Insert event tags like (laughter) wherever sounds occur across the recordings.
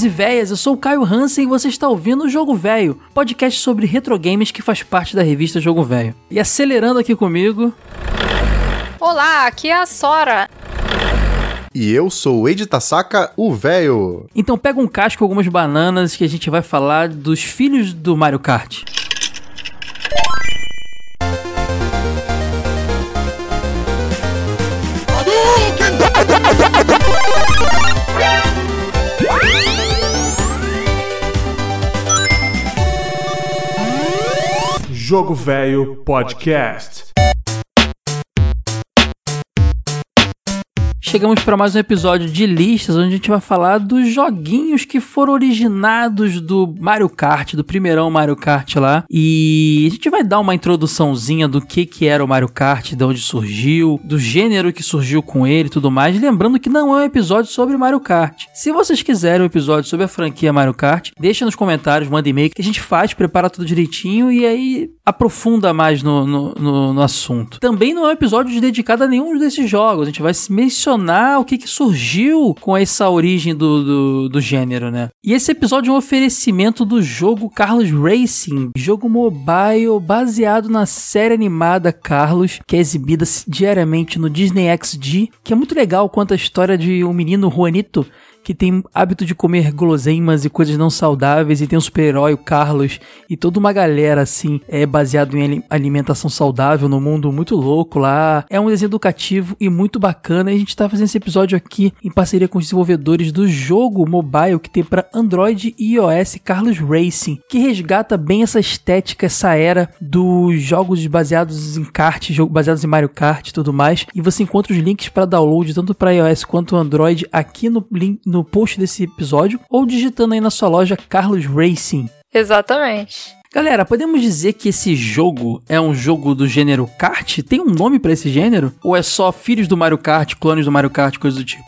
velhos e velhas, eu sou o Caio Hansen e você está ouvindo o Jogo Velho, podcast sobre retro games que faz parte da revista Jogo Velho. E acelerando aqui comigo. Olá, aqui é a Sora. E eu sou o Ed Tasaka, o velho. Então pega um casco e algumas bananas que a gente vai falar dos filhos do Mario Kart. Jogo Velho Podcast. Chegamos para mais um episódio de listas, onde a gente vai falar dos joguinhos que foram originados do Mario Kart, do primeirão Mario Kart lá. E a gente vai dar uma introduçãozinha do que que era o Mario Kart, de onde surgiu, do gênero que surgiu com ele e tudo mais. Lembrando que não é um episódio sobre Mario Kart. Se vocês quiserem um episódio sobre a franquia Mario Kart, deixa nos comentários, manda e-mail que a gente faz, prepara tudo direitinho e aí aprofunda mais no, no, no, no assunto. Também não é um episódio dedicado a nenhum desses jogos. A gente vai mencionar o que, que surgiu com essa origem do, do, do, gênero, né? E esse episódio é um oferecimento do jogo Carlos Racing, jogo mobile baseado na série animada Carlos, que é exibida diariamente no Disney XD, que é muito legal quanto a história de um menino Juanito que tem hábito de comer guloseimas e coisas não saudáveis, e tem um super-herói, o Carlos, e toda uma galera, assim, é baseado em alimentação saudável no mundo muito louco lá. É um desenho educativo e muito bacana, e a gente tá fazendo esse episódio aqui em parceria com os desenvolvedores do jogo mobile que tem para Android e iOS, Carlos Racing, que resgata bem essa estética, essa era dos jogos baseados em kart, baseados em Mario Kart e tudo mais, e você encontra os links para download tanto para iOS quanto Android aqui no link no post desse episódio ou digitando aí na sua loja Carlos Racing. Exatamente. Galera, podemos dizer que esse jogo é um jogo do gênero kart? Tem um nome para esse gênero? Ou é só filhos do Mario Kart, clones do Mario Kart, coisa do tipo?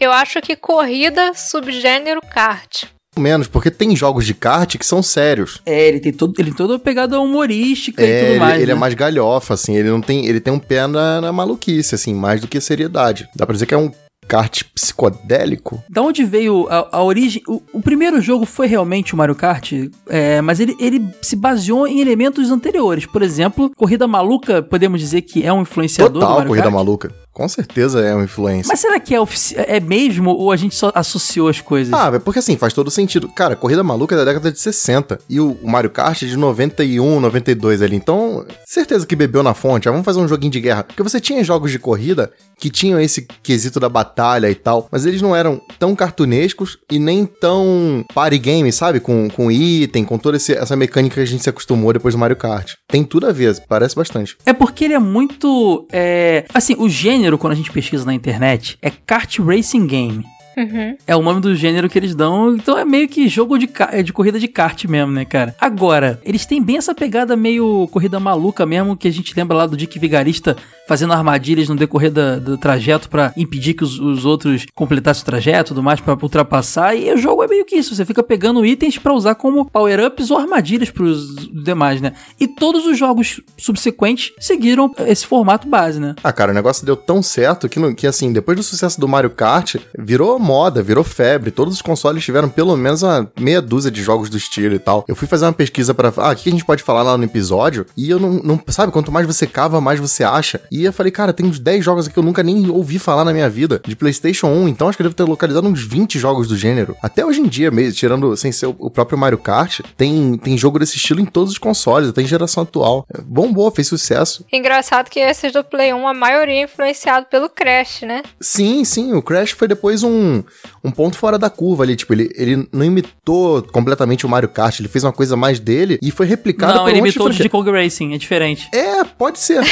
Eu acho que corrida subgênero kart. Menos, porque tem jogos de kart que são sérios. É, ele tem todo, ele tem toda a pegada humorística é, e tudo mais. Ele, ele né? é mais galhofa, assim, ele não tem. Ele tem um pé na, na maluquice, assim, mais do que seriedade. Dá pra dizer que é um kart psicodélico? Da onde veio a, a origem? O, o, primeiro jogo foi realmente o Mario Kart, é, mas ele, ele se baseou em elementos anteriores. Por exemplo, Corrida Maluca, podemos dizer que é um influenciador Total, do Mario Corrida Kart? Maluca. Com certeza é uma influência. Mas será que é, é mesmo ou a gente só associou as coisas? Ah, é porque assim, faz todo sentido. Cara, Corrida Maluca é da década de 60 e o Mario Kart é de 91, 92 ali. Então, certeza que bebeu na fonte. Ah, vamos fazer um joguinho de guerra. Porque você tinha jogos de corrida que tinham esse quesito da batalha e tal, mas eles não eram tão cartunescos e nem tão party game, sabe? Com, com item, com toda esse, essa mecânica que a gente se acostumou depois do Mario Kart. Tem tudo a ver, parece bastante. É porque ele é muito. É... Assim, o gênero, quando a gente pesquisa na internet, é Kart Racing Game. Uhum. É o nome do gênero que eles dão. Então é meio que jogo de, de corrida de kart mesmo, né, cara? Agora, eles têm bem essa pegada meio corrida maluca mesmo, que a gente lembra lá do Dick Vigarista fazendo armadilhas no decorrer da, do trajeto para impedir que os, os, outros completassem o trajeto e tudo mais, pra ultrapassar. E o jogo é meio que isso. Você fica pegando itens para usar como power-ups ou armadilhas pros demais, né? E todos os jogos subsequentes seguiram esse formato base, né? Ah, cara, o negócio deu tão certo que, que assim, depois do sucesso do Mario Kart, virou moda, virou febre. Todos os consoles tiveram pelo menos uma meia dúzia de jogos do estilo e tal. Eu fui fazer uma pesquisa para ah, o que a gente pode falar lá no episódio, e eu não, não, sabe, quanto mais você cava, mais você acha. E eu falei, cara, tem uns 10 jogos aqui que eu nunca nem ouvi falar na minha vida, de PlayStation 1, então acho que eu devo ter localizado uns 20 jogos do gênero. Até hoje em dia, mesmo, tirando sem ser o próprio Mario Kart, tem, tem jogo desse estilo em todos os consoles, até em geração atual. Bombou, fez sucesso. Engraçado que esses do Play 1, a maioria é influenciado pelo Crash, né? Sim, sim, o Crash foi depois um, um ponto fora da curva ali. Tipo, ele, ele não imitou completamente o Mario Kart, ele fez uma coisa mais dele e foi replicado Não, por ele um monte imitou o de Kong Racing, é diferente. É, pode ser.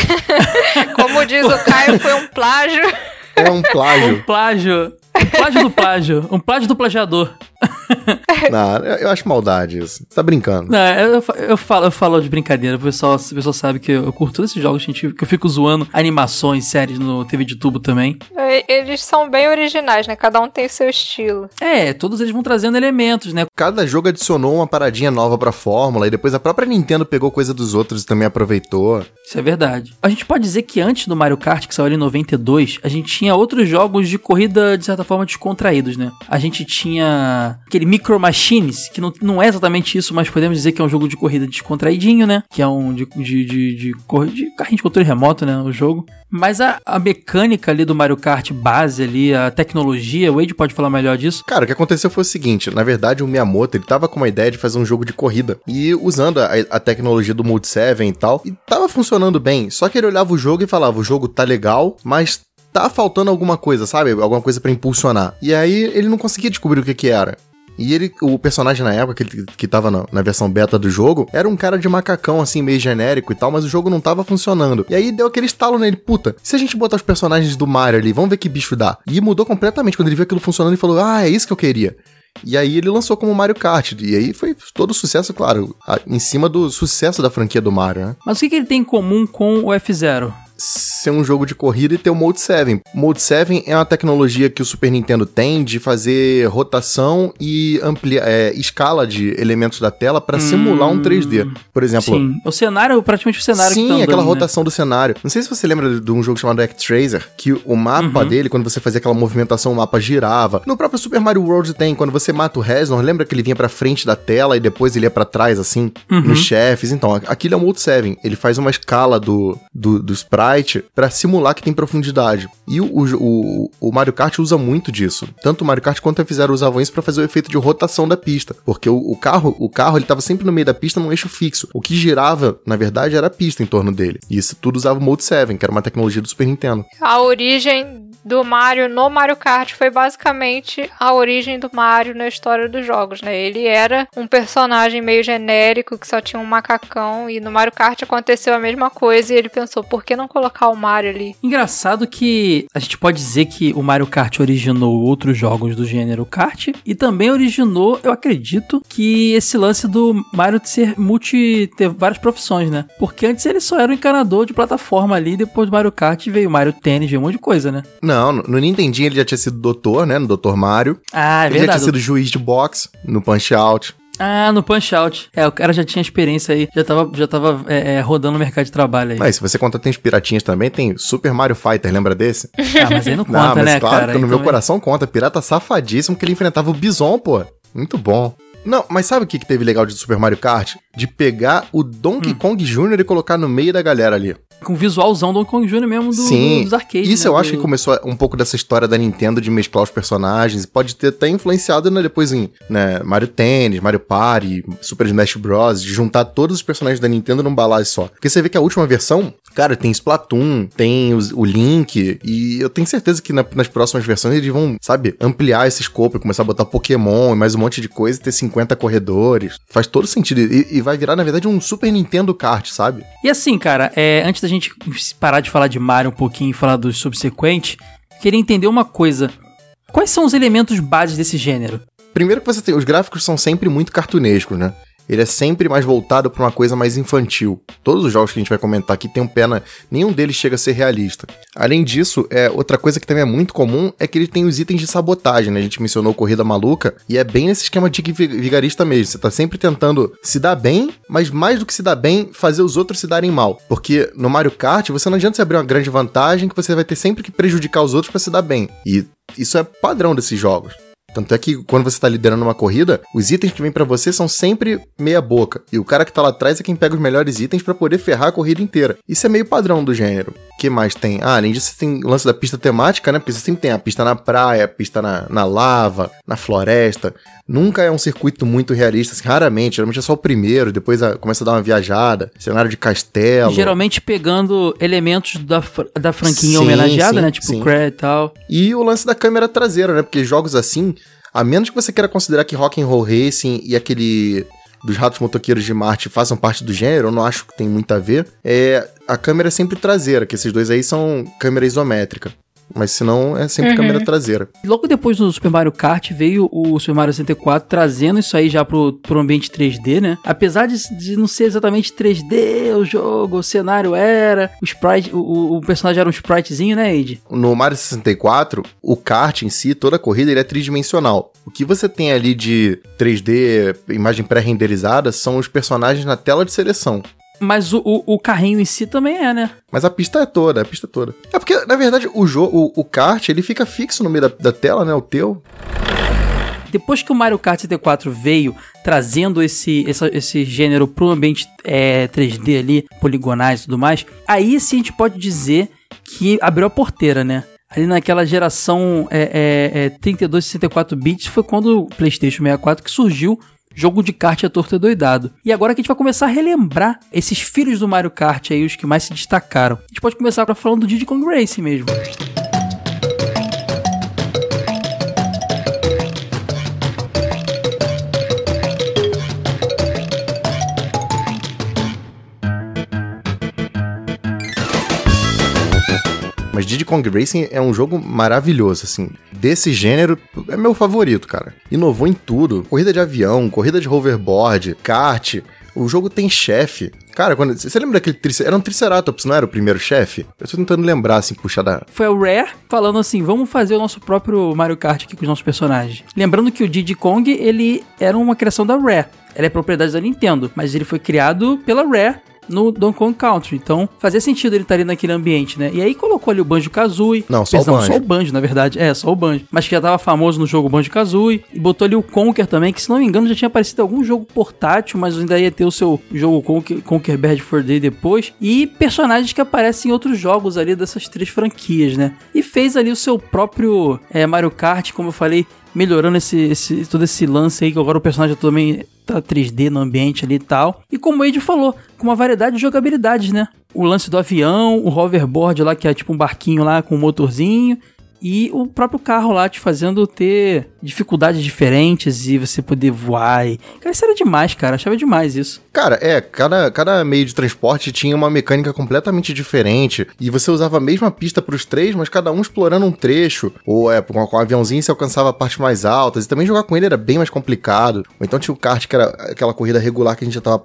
(laughs) Como diz o Caio, foi um plágio. É um plágio. Um plágio. Um plágio do plágio. Um plágio do plagiador. (laughs) Não, eu, acho maldade isso. Você tá brincando. Não, eu, eu, falo, eu falo de brincadeira, o pessoal, o pessoal sabe que eu, eu curto todos esses jogos científicos, que eu fico zoando animações, séries no TV de tubo também. Eles são bem originais, né? Cada um tem seu estilo. É, todos eles vão trazendo elementos, né? Cada jogo adicionou uma paradinha nova pra fórmula e depois a própria Nintendo pegou coisa dos outros e também aproveitou. Isso é verdade. A gente pode dizer que antes do Mario Kart, que saiu ali em 92, a gente tinha outros jogos de corrida, de certa forma, descontraídos, né? A gente tinha aquele Micro Machines, que não, não é exatamente isso, mas podemos dizer que é um jogo de corrida descontraidinho, né? Que é um de, de, de, de, de carrinho de controle remoto, né? O jogo. Mas a, a mecânica ali do Mario Kart base ali, a tecnologia, o Wade pode falar melhor disso. Cara, o que aconteceu foi o seguinte, na verdade o Miyamoto, ele tava com uma ideia de fazer um jogo de corrida, e usando a, a tecnologia do Mode 7 e tal, e tava funcionando bem, só que ele olhava o jogo e falava, o jogo tá legal, mas tá faltando alguma coisa, sabe? Alguma coisa pra impulsionar. E aí ele não conseguia descobrir o que que era. E ele, o personagem na época, que, ele- que tava na, na versão beta do jogo, era um cara de macacão, assim, meio genérico e tal, mas o jogo não tava funcionando. E aí deu aquele estalo nele, puta, se a gente botar os personagens do Mario ali, vamos ver que bicho dá. E mudou completamente quando ele viu aquilo funcionando e falou, ah, é isso que eu queria. E aí ele lançou como Mario Kart. E aí foi todo sucesso, claro, em cima do sucesso da franquia do Mario, né? Mas o que, que ele tem em comum com o F-Zero? Ser um jogo de corrida e ter o Mode 7. Mode 7 é uma tecnologia que o Super Nintendo tem de fazer rotação e amplia, é, escala de elementos da tela para simular um 3D. Por exemplo, Sim. O cenário, praticamente o cenário Sim, que tá andando, aquela né? rotação do cenário. Não sei se você lembra de um jogo chamado Actracer, que o mapa Uhum. dele, quando você fazia aquela movimentação, o mapa girava. No próprio Super Mario World tem, quando você mata o Reznor, lembra que ele vinha pra frente da tela e depois ele ia pra trás, assim, Uhum. nos chefes? Então, aquilo é o Mode 7. Ele faz uma escala do, do, do sprite pra simular que tem profundidade. E o, o, o- Mario Kart usa muito disso. Tanto o Mario Kart quanto a F-Zero usavam isso pra fazer o efeito de rotação da pista. Porque o, o carro, o carro ele tava sempre no meio da pista num eixo fixo. O que girava, na verdade, era a pista em torno dele. E isso tudo usava o Mode 7, que era uma tecnologia do Super Nintendo. A origem do Mario no Mario Kart foi basicamente a origem do Mario na história dos jogos, né? Ele era um personagem meio genérico que só tinha um macacão e no Mario Kart aconteceu a mesma coisa e ele pensou, por que não colocar o Mario ali? Engraçado que a gente pode dizer que o Mario Kart originou outros jogos do gênero kart e também originou, eu acredito, que esse lance do Mario ser multi ter várias profissões, né? Porque antes ele só era um encanador de plataforma ali, depois do Mario Kart veio Mario Tênis, veio um monte de coisa, né? Não, no Nintendinho ele já tinha sido doutor, né? No Dr. Mario. Ah, é ele já verdade. tinha sido juiz de boxe no Punch Out. Ah, no Punch Out. É, o cara já tinha experiência aí, já tava, já tava é, é, rodando no mercado de trabalho aí. Mas se você contar tem os piratinhas também, tem Super Mario Fighter, lembra desse? (laughs) Ah, mas aí não conta, Não, mas né, claro cara? que no Aí meu também- coração conta. Pirata safadíssimo que ele enfrentava o Bison, pô. Muito bom. Não, mas sabe o que, que teve legal de Super Mario Kart? De pegar o Donkey Hum. Kong Jr. e colocar no meio da galera ali. Com o visualzão do Donkey Kong Jr. mesmo do, Sim, dos arcades. Isso né, eu acho do- que começou um pouco dessa história da Nintendo de mesclar os personagens. Pode ter até influenciado né, depois em né, Mario Tennis, Mario Party, Super Smash Bros. De juntar todos os personagens da Nintendo num balaio só. Porque você vê que a última versão, cara, tem Splatoon, tem os- o Link. E eu tenho certeza que na- nas próximas versões eles vão, sabe, ampliar esse escopo e começar a botar Pokémon e mais um monte de coisa e ter 50 corredores. Faz todo sentido. E, e vai virar, na verdade, um Super Nintendo Kart, sabe? E assim, cara, é, antes da gente parar de falar de Mario um pouquinho e falar dos subsequentes, queria entender uma coisa. Quais são os elementos bases desse gênero? Primeiro que você tem, os gráficos são sempre muito cartunescos, né? Ele é sempre mais voltado pra uma coisa mais infantil. Todos os jogos que a gente vai comentar aqui tem um pena, nenhum deles chega a ser realista. Além disso, é outra coisa que também é muito comum é que ele tem os itens de sabotagem, né? A gente mencionou corrida maluca e é bem nesse esquema de vi- vigarista mesmo. Você tá sempre tentando se dar bem, mas mais do que se dar bem, fazer os outros se darem mal. Porque no Mario Kart, você não adianta você abrir uma grande vantagem que você vai ter sempre que prejudicar os outros pra se dar bem. E isso é padrão desses jogos. Tanto é que quando você tá liderando uma corrida, os itens que vêm pra você são sempre meia boca. E o cara que tá lá atrás é quem pega os melhores itens pra poder ferrar a corrida inteira. Isso é meio padrão do gênero. O que mais tem? Ah, além disso, tem o lance da pista temática, né? Porque você sempre tem a pista na praia, a pista na, na lava, na floresta. Nunca é um circuito muito realista, assim, raramente. Geralmente é só o primeiro, depois a- começa a dar uma viajada. Cenário de castelo. Geralmente pegando elementos da, da franquinha Sim, homenageada, sim, né? Tipo sim. Crash e tal. E o lance da câmera traseira, né? Porque jogos assim, a menos que você queira considerar que Rock and Roll Racing e aquele dos Ratos Motoqueiros de Marte façam parte do gênero, eu não acho que tem muito a ver. É, a câmera é sempre traseira, que esses dois aí são câmera isométrica. Mas se não, é sempre Uhum. câmera traseira. Logo depois do Super Mario Kart veio o Super Mario 64 trazendo isso aí já pro, pro ambiente 3D, né? Apesar de, de não ser exatamente 3D o jogo, o cenário era, o sprite, o, o- o personagem era um spritezinho, né, Ed? No Mario 64, o kart em si, toda a corrida, ele é tridimensional. O que você tem ali de 3D, imagem pré-renderizada, são os personagens na tela de seleção. Mas o, o, o carrinho em si também é, né? Mas a pista é toda, a pista é toda. É porque, na verdade, o jogo, o, o kart, ele fica fixo no meio da, da tela, né? O teu. Depois que o Mario Kart 64 veio, trazendo esse, esse, esse gênero pro ambiente é, 3D ali, poligonais e tudo mais, aí sim a gente pode dizer que abriu a porteira, né? Ali naquela geração é, é, é 32 e 64 bits foi quando o PlayStation 64 que surgiu jogo de kart a torta doidado. E agora que a gente vai começar a relembrar esses filhos do Mario Kart aí, os que mais se destacaram. A gente pode começar falando do Diddy Kong Racing mesmo. Mas Diddy Kong Racing é um jogo maravilhoso, assim. Desse gênero, é meu favorito, cara. Inovou em tudo. Corrida de avião, corrida de hoverboard, kart. O jogo tem chefe. Cara, quando, você lembra daquele triceratops? Era um Triceratops, não era o primeiro chefe? Eu tô tentando lembrar, assim, puxar da... Foi o Rare falando assim, vamos fazer o nosso próprio Mario Kart aqui com os nossos personagens. Lembrando que o Diddy Kong, ele era uma criação da Rare. Ela é propriedade da Nintendo, mas ele foi criado pela Rare no Donkey Kong Country. Então, fazia sentido ele estar ali naquele ambiente, né? E aí colocou ali o Banjo-Kazooie. Não, só o Banjo. só o Banjo, na verdade. É, só o Banjo. Mas que já tava famoso no jogo Banjo-Kazooie. E botou ali o Conker também, que se não me engano já tinha aparecido algum jogo portátil, mas ainda ia ter o seu jogo Conker, Conker Bad for Day depois. E personagens que aparecem em outros jogos ali dessas três franquias, né? E fez ali o seu próprio é, Mario Kart, como eu falei, melhorando esse, esse, todo esse lance aí, que agora o personagem também tá 3D no ambiente ali e tal. E como o Ed falou, com uma variedade de jogabilidades, né? O lance do avião, o hoverboard lá, que é tipo um barquinho lá com um motorzinho e o próprio carro lá te fazendo ter dificuldades diferentes e você poder voar. E... Cara, isso era demais, cara. Achava demais isso. Cara, é, cada, cada meio de transporte tinha uma mecânica completamente diferente e você usava a mesma pista para os três, mas cada um explorando um trecho. Ou é, com, com um aviãozinho você alcançava partes mais altas e também jogar com ele era bem mais complicado. Ou então tinha o kart, que era aquela corrida regular que a gente já tava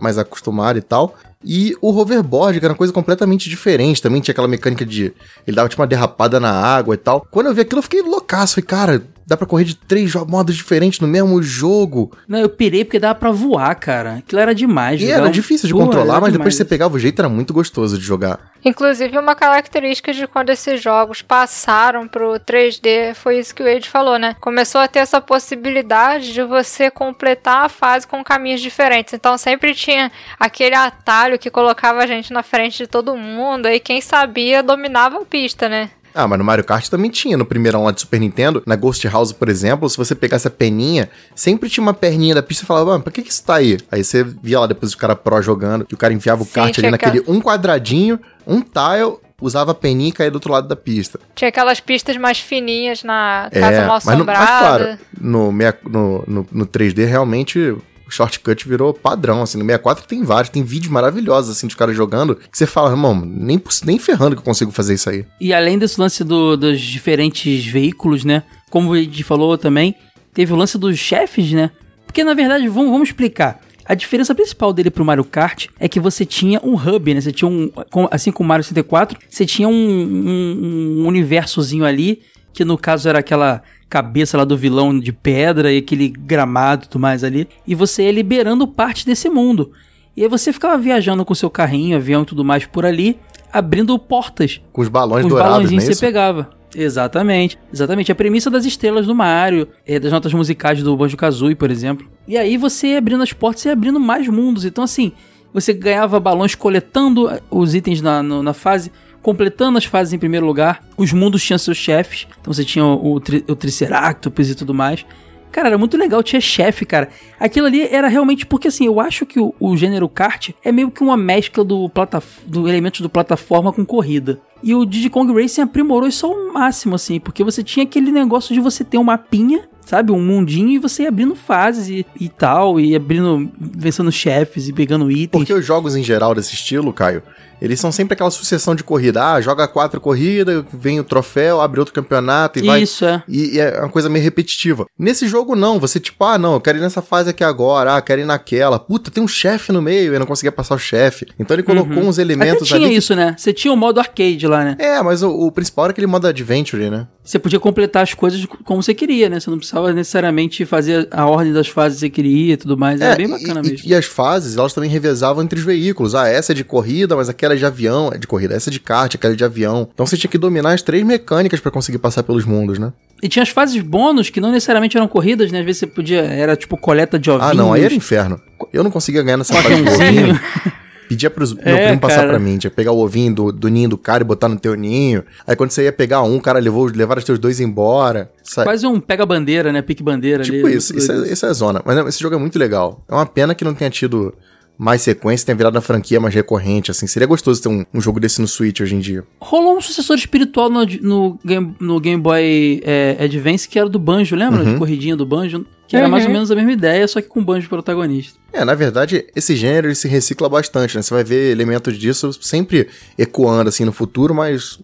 mais acostumado e tal. E o hoverboard, que era uma coisa completamente diferente. Também tinha aquela mecânica de. Ele dava tipo uma derrapada na água e tal. Quando eu vi aquilo, eu fiquei loucaço. Falei, cara, dá pra correr de três modos diferentes no mesmo jogo. Não, eu pirei porque dava pra voar, cara. Aquilo era demais. E era difícil de controlar, mas depois que você pegava o jeito, era muito gostoso de jogar. Inclusive, uma característica de quando esses jogos passaram pro 3D foi isso que o Ed falou, né? Começou a ter essa possibilidade de você completar a fase com caminhos diferentes. Então, sempre tinha aquele atalho que colocava a gente na frente de todo mundo, e quem sabia dominava a pista, né? Ah, mas no Mario Kart também tinha, no primeiro lá de Super Nintendo, na Ghost House, por exemplo, se você pegasse a peninha, sempre tinha uma perninha da pista e falava, mano, pra que que isso tá aí? Aí você via lá depois o cara pro jogando, que o cara enfiava o Sim, kart ali naquele um quadradinho, um tile, usava a peninha e caía do outro lado da pista. Tinha aquelas pistas mais fininhas na casa é, mal assombrada. Mas, mas claro, no, no, no, no 3D realmente shortcut virou padrão, assim, no 64 tem vários, tem vídeos maravilhosos, assim, de caras jogando, que você fala, irmão, nem, nem ferrando que eu consigo fazer isso aí. E além desse lance do, dos diferentes veículos, né, como a gente falou também, teve o lance dos chefes, né, porque na verdade, vamos, vamos explicar. A diferença principal dele pro Mario Kart é que você tinha um hub, né? Você tinha um. Assim como o Mario 64, você tinha um, um, um universozinho ali, que no caso era aquela cabeça lá do vilão de pedra e aquele gramado e tudo mais ali. E você ia liberando parte desse mundo. E aí você ficava viajando com seu carrinho, avião e tudo mais por ali, abrindo portas. Com os balões com os dourados, balões é você pegava. Exatamente, exatamente. A premissa das estrelas do Mario, é, das notas musicais do Banjo-Kazooie, por exemplo. E aí você ia abrindo as portas e abrindo mais mundos. Então assim, você ganhava balões coletando os itens na, na fase completando as fases em primeiro lugar. Os mundos tinham seus chefes, então você tinha o, tri, o Triceratops e tudo mais. Cara, era muito legal, tinha chefe, cara. Aquilo ali era realmente porque assim, eu acho que o, o gênero kart é meio que uma mescla do, plata, do elementos do plataforma com corrida. E o Diddy Kong Racing aprimorou isso ao máximo, assim, porque você tinha aquele negócio de você ter um mapinha sabe? Um mundinho e você abrindo fases e, e tal, e abrindo, vencendo chefes e pegando itens. Porque os jogos em geral desse estilo, Caio, eles são sempre aquela sucessão de corrida. Ah, joga quatro corridas, vem o troféu, abre outro campeonato e vai. Isso, é. E, e, é uma coisa meio repetitiva. Nesse jogo, não. Você, tipo, ah, não, eu quero ir nessa fase aqui agora, ah, quero ir naquela. Puta, tem um chefe no meio, eu não conseguia passar o chefe. Então ele colocou uhum. uns elementos Até tinha ali. isso, né? Você tinha o modo arcade lá, né? É, mas o, o principal era aquele modo adventure, né? Você podia completar as coisas como você queria, né? Você não precisava necessariamente fazer a ordem das fases que você queria e tudo mais. É, Era bem bacana e, mesmo. E, as fases, elas também revezavam entre os veículos. Ah, essa é de corrida, mas aquela aquela de avião, é de corrida, essa de kart, aquela de avião. Então você tinha que dominar as três mecânicas pra conseguir passar pelos mundos, né? E tinha as fases bônus que não necessariamente eram corridas, né? Às vezes você podia. Era tipo coleta de ovinhos. Ah, não, aí era inferno. Eu não conseguia ganhar nessa fase do aviãozinho. ovinho. (laughs) Pedia pros meu É, primo passar cara. pra mim, tinha que pegar o ovinho do, do ninho do cara e botar no teu ninho. Aí quando você ia pegar um, o cara levou, levaram os teus dois embora. Sa- Quase um pega-bandeira, né? Pique-bandeira Tipo ali. isso, isso é, isso é zona. Mas não, esse jogo é muito legal. É uma pena que não tenha tido mais sequência, tenha virado a franquia mais recorrente, assim. Seria gostoso ter um, um jogo desse no Switch hoje em dia. Rolou um sucessor espiritual no, no, Game, no Game Boy é, Advance que era do Banjo, lembra? Uhum. De corridinha do Banjo. Que era mais ou Uhum. menos a mesma ideia, só que com o Banjo protagonista. É, na verdade, esse gênero ele se recicla bastante, né? Você vai ver elementos disso sempre ecoando, assim, no futuro, mas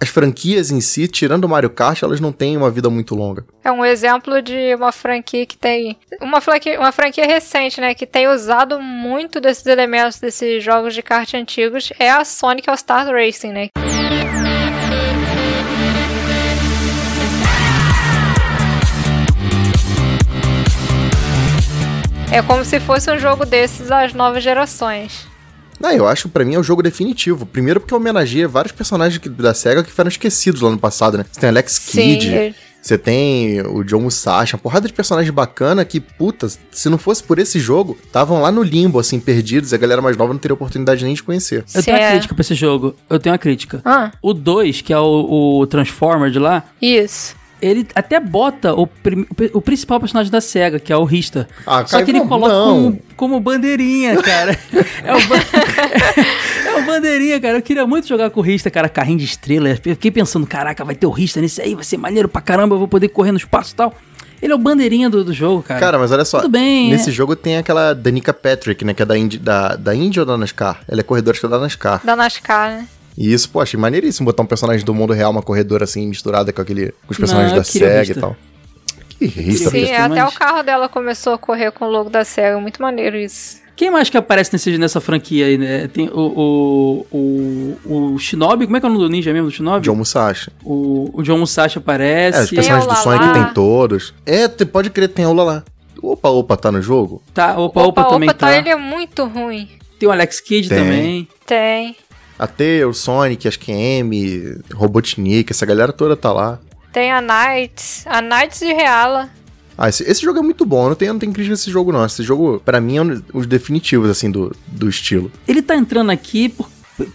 as franquias em si, tirando o Mario Kart, elas não têm uma vida muito longa. É um exemplo de uma franquia que tem. Uma franquia, uma franquia recente, né? Que tem usado muito desses elementos desses jogos de kart antigos. É a Sonic All Star Racing, né? É como se fosse um jogo desses às novas gerações. Ah, eu acho, pra mim, é o jogo definitivo. Primeiro porque homenageia vários personagens que- da SEGA que foram esquecidos lá no passado, né? Você tem Alex Kidd, é- você tem o John Musashi, uma porrada de personagens bacana que, puta, se não fosse por esse jogo, estavam lá no limbo, assim, perdidos, e a galera mais nova não teria oportunidade nem de conhecer. Eu tenho uma Cê- crítica pra esse jogo. Eu tenho uma crítica. Ah, O 2, que é o, o Transformer de lá, isso. Ele até bota o, prim- o principal personagem da SEGA, que é o Rista. Ah, Só que ele coloca como, como bandeirinha, cara. (laughs) é, o ban- (laughs) é o bandeirinha, cara. Eu queria muito jogar com o Rista, cara, carrinho de estrela. Eu fiquei pensando, caraca, vai ter o Rista nesse aí, vai ser maneiro pra caramba, eu vou poder correr no espaço e tal. Ele é o bandeirinha do, do jogo, cara. Cara, mas olha só. Tudo bem, Nesse é. jogo tem aquela Danica Patrick, né? Que é da Indy, da, da Indy ou da NASCAR? Ela é corredora acho que é da NASCAR. Da NASCAR, né? E isso, pô, achei maneiríssimo botar um personagem do mundo real, uma corredora assim, misturada com aquele. com os personagens Não, da SEGA e tal. Que Rista, Sim, é, até mas- o carro dela começou a correr com o logo da SEGA. Muito maneiro isso. Quem mais que aparece nesse, nessa franquia aí, né? Tem o, o, o, o Shinobi, como é que é o nome do ninja mesmo do Shinobi? John Musashi. O, o John Musashi É, os aparece. personagens Tem do Sonic tem todos. É, te- pode crer, tem o Lala. Opa, opa, tá no jogo? Tá, opa, opa, também tá. ele é muito ruim. Tem o Alex Kidd Tem. também. Tem. A Tails, Sonic, acho que M, Robotnik, essa galera toda tá lá. Tem a Knights. A Knights de Reala. Ah, esse, esse jogo é muito bom. Eu não tenho, não tenho crítica desse jogo, não. Esse jogo, pra mim, é um dos definitivos, assim, do, do estilo. Ele tá entrando aqui por-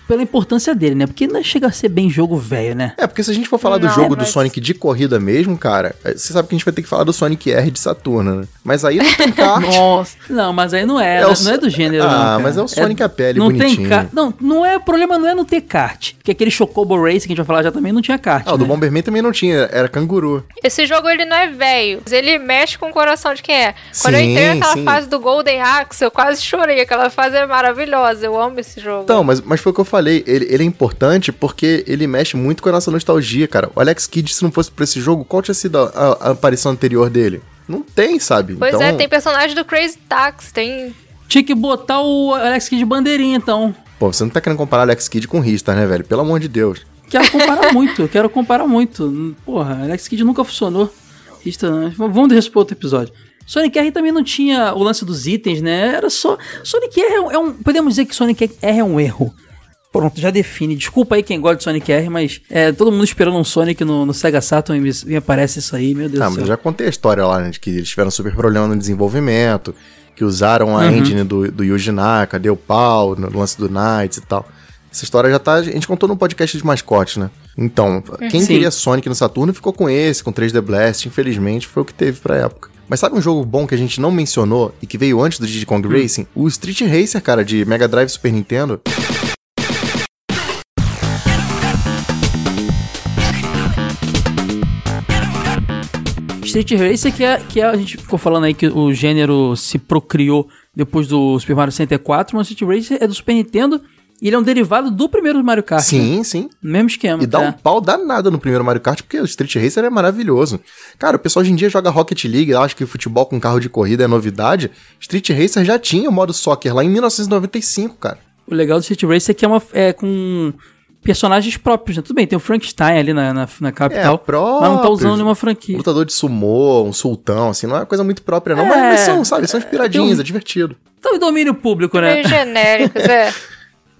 pela importância dele, né? Porque não chega a ser bem jogo velho, né? É, porque se a gente for falar do Não, jogo do mas- Sonic de corrida mesmo, cara, é, você sabe que a gente vai ter que falar do Sonic R de Saturno, né? Mas aí não tem (laughs) kart. Nossa. Não, mas aí não é, É o não é do gênero, Ah, não. cara. mas é o Sonic a pele, não bonitinho. Tem kart. Não, não é, o problema não é não ter kart. Porque aquele Chocobo Race que a gente vai falar já também não tinha kart. Ah, o do né? Bomberman também não tinha, era canguru. Esse jogo ele não é velho. Ele mexe com o coração de quem é. Quando eu Sim, entrei naquela sim. fase do Golden Axe, eu quase chorei. Aquela fase é maravilhosa. Eu amo esse jogo. Então, mas, mas foi o que eu falei, ele, ele é importante porque ele mexe muito com a nossa nostalgia, cara. O Alex Kidd, se não fosse por esse jogo, qual tinha sido a, a- a aparição anterior dele? Não tem, sabe? pois então, é, tem personagem do Crazy Taxi. Tem. Tinha que botar o Alex Kidd de bandeirinha, então. Pô, você não tá querendo comparar Alex Kidd com Ristar, né, velho? Pelo amor de Deus. Quero comparar (laughs) muito, eu quero comparar muito. Porra, Alex Kidd nunca funcionou. Isso, né? Vamos deixar pra outro episódio. Sonic R também não tinha o lance dos itens, né? Era só. Sonic R é um. é um- podemos dizer que Sonic R é um erro. Pronto, já define. Desculpa aí quem gosta de Sonic R, mas é, todo mundo esperando um Sonic no, no Sega Saturn e me, me aparece isso aí, meu Deus Ah, do mas céu. eu já contei a história lá, né? De que eles tiveram super problema no desenvolvimento, que usaram a Uhum. engine do, do Yuji Naka, deu pau no lance do Knights e tal. Essa história já tá. A gente contou no podcast de mascotes, né? Então, quem Sim. queria Sonic no Saturno ficou com esse, com 3D Blast, infelizmente, foi o que teve pra época. Mas sabe um jogo bom que a gente não mencionou e que veio antes do Diddy Kong Hum. Racing? O Street Racer, cara, de Mega Drive e Super Nintendo. Street Racer, que, é, que é, a gente ficou falando aí que o gênero se procriou depois do Super Mario 64, mas o Street Racer é do Super Nintendo e ele é um derivado do primeiro Mario Kart. né? Sim, sim. Mesmo esquema. E dá é. um pau danado no primeiro Mario Kart, porque o Street Racer é maravilhoso. Cara, o pessoal hoje em dia joga Rocket League, acha que futebol com carro de corrida é novidade. Street Racer já tinha o modo soccer lá em 1995, cara. O legal do Street Racer é que é, uma, é com personagens próprios, né? Tudo bem, tem o Frankenstein ali na, na, na capital, próprios. mas não tá usando nenhuma franquia. Lutador de sumô, um sultão, assim, não é uma coisa muito própria, não. É. Mas, mas são, sabe, são inspiradinhos, Eu- é divertido. Então, em domínio público, né? Meio genéricos, é. (laughs)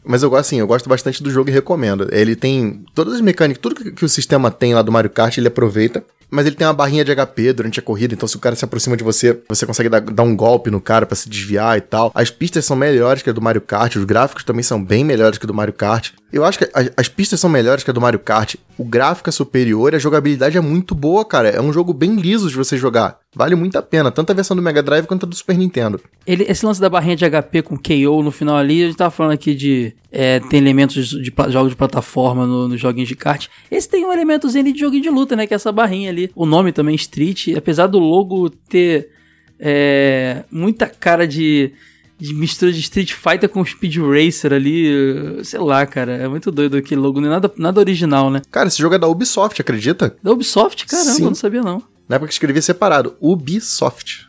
Mas eu gosto assim, eu gosto bastante do jogo e recomendo. Ele tem todas as mecânicas, tudo que, que o sistema tem lá do Mario Kart, ele aproveita. Mas ele tem uma barrinha de HP durante a corrida, então se o cara se aproxima de você, você consegue dar, dar um golpe no cara para se desviar e tal. As pistas são melhores que a do Mario Kart, os gráficos também são bem melhores que a do Mario Kart. Eu acho que as, as pistas são melhores que a do Mario Kart, o gráfico é superior e a jogabilidade é muito boa, cara. É um jogo bem liso de você jogar. Vale muito a pena, tanto a versão do Mega Drive quanto a do Super Nintendo. Ele, esse lance da barrinha de HP com KO no final ali, a gente tava falando aqui de. É, tem elementos de, de jogos de plataforma nos no joguinhos de kart. Esse tem um elementozinho de joguinho de luta, né? Que é essa barrinha ali. O nome também, Street, apesar do logo ter é, muita cara de, de mistura de Street Fighter com Speed Racer ali, sei lá, cara, é muito doido aquele logo, não é nada, nada original, né? Cara, esse jogo é da Ubisoft, acredita? Da Ubisoft? Caramba, Sim. não sabia não. Na época que escrevia separado, Ubisoft.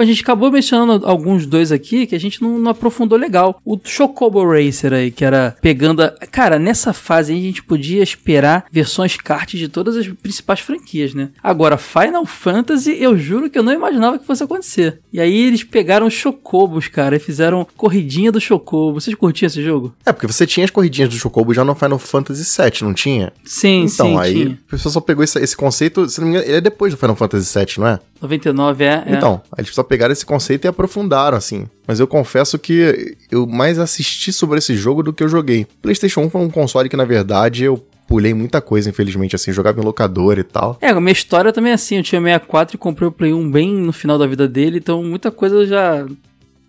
A gente acabou mencionando alguns dois aqui que a gente não, não, aprofundou legal. O Chocobo Racer aí, que era pegando. A... Cara, nessa fase aí a gente podia esperar versões kart de todas as principais franquias, né? Agora, Final Fantasy, eu juro que eu não imaginava que fosse acontecer. E aí eles pegaram os Chocobos, cara, e fizeram corridinha do Chocobo. Vocês curtiam esse jogo? É, porque você tinha as corridinhas do Chocobo já no Final Fantasy VII, não tinha? Sim, então, sim. Então, aí tinha. o pessoal só pegou esse, esse conceito, se não me engano, ele é depois do Final Fantasy VII, não é? 99 é, é. Então, eles só pegaram esse conceito e aprofundaram, assim. Mas eu confesso que eu mais assisti sobre esse jogo do que eu joguei. PlayStation 1 foi um console que, na verdade, eu pulei muita coisa, infelizmente, assim, jogava em locador e tal. É, a minha história também é assim, eu tinha 64 e comprei o Play 1 bem no final da vida dele, então muita coisa eu já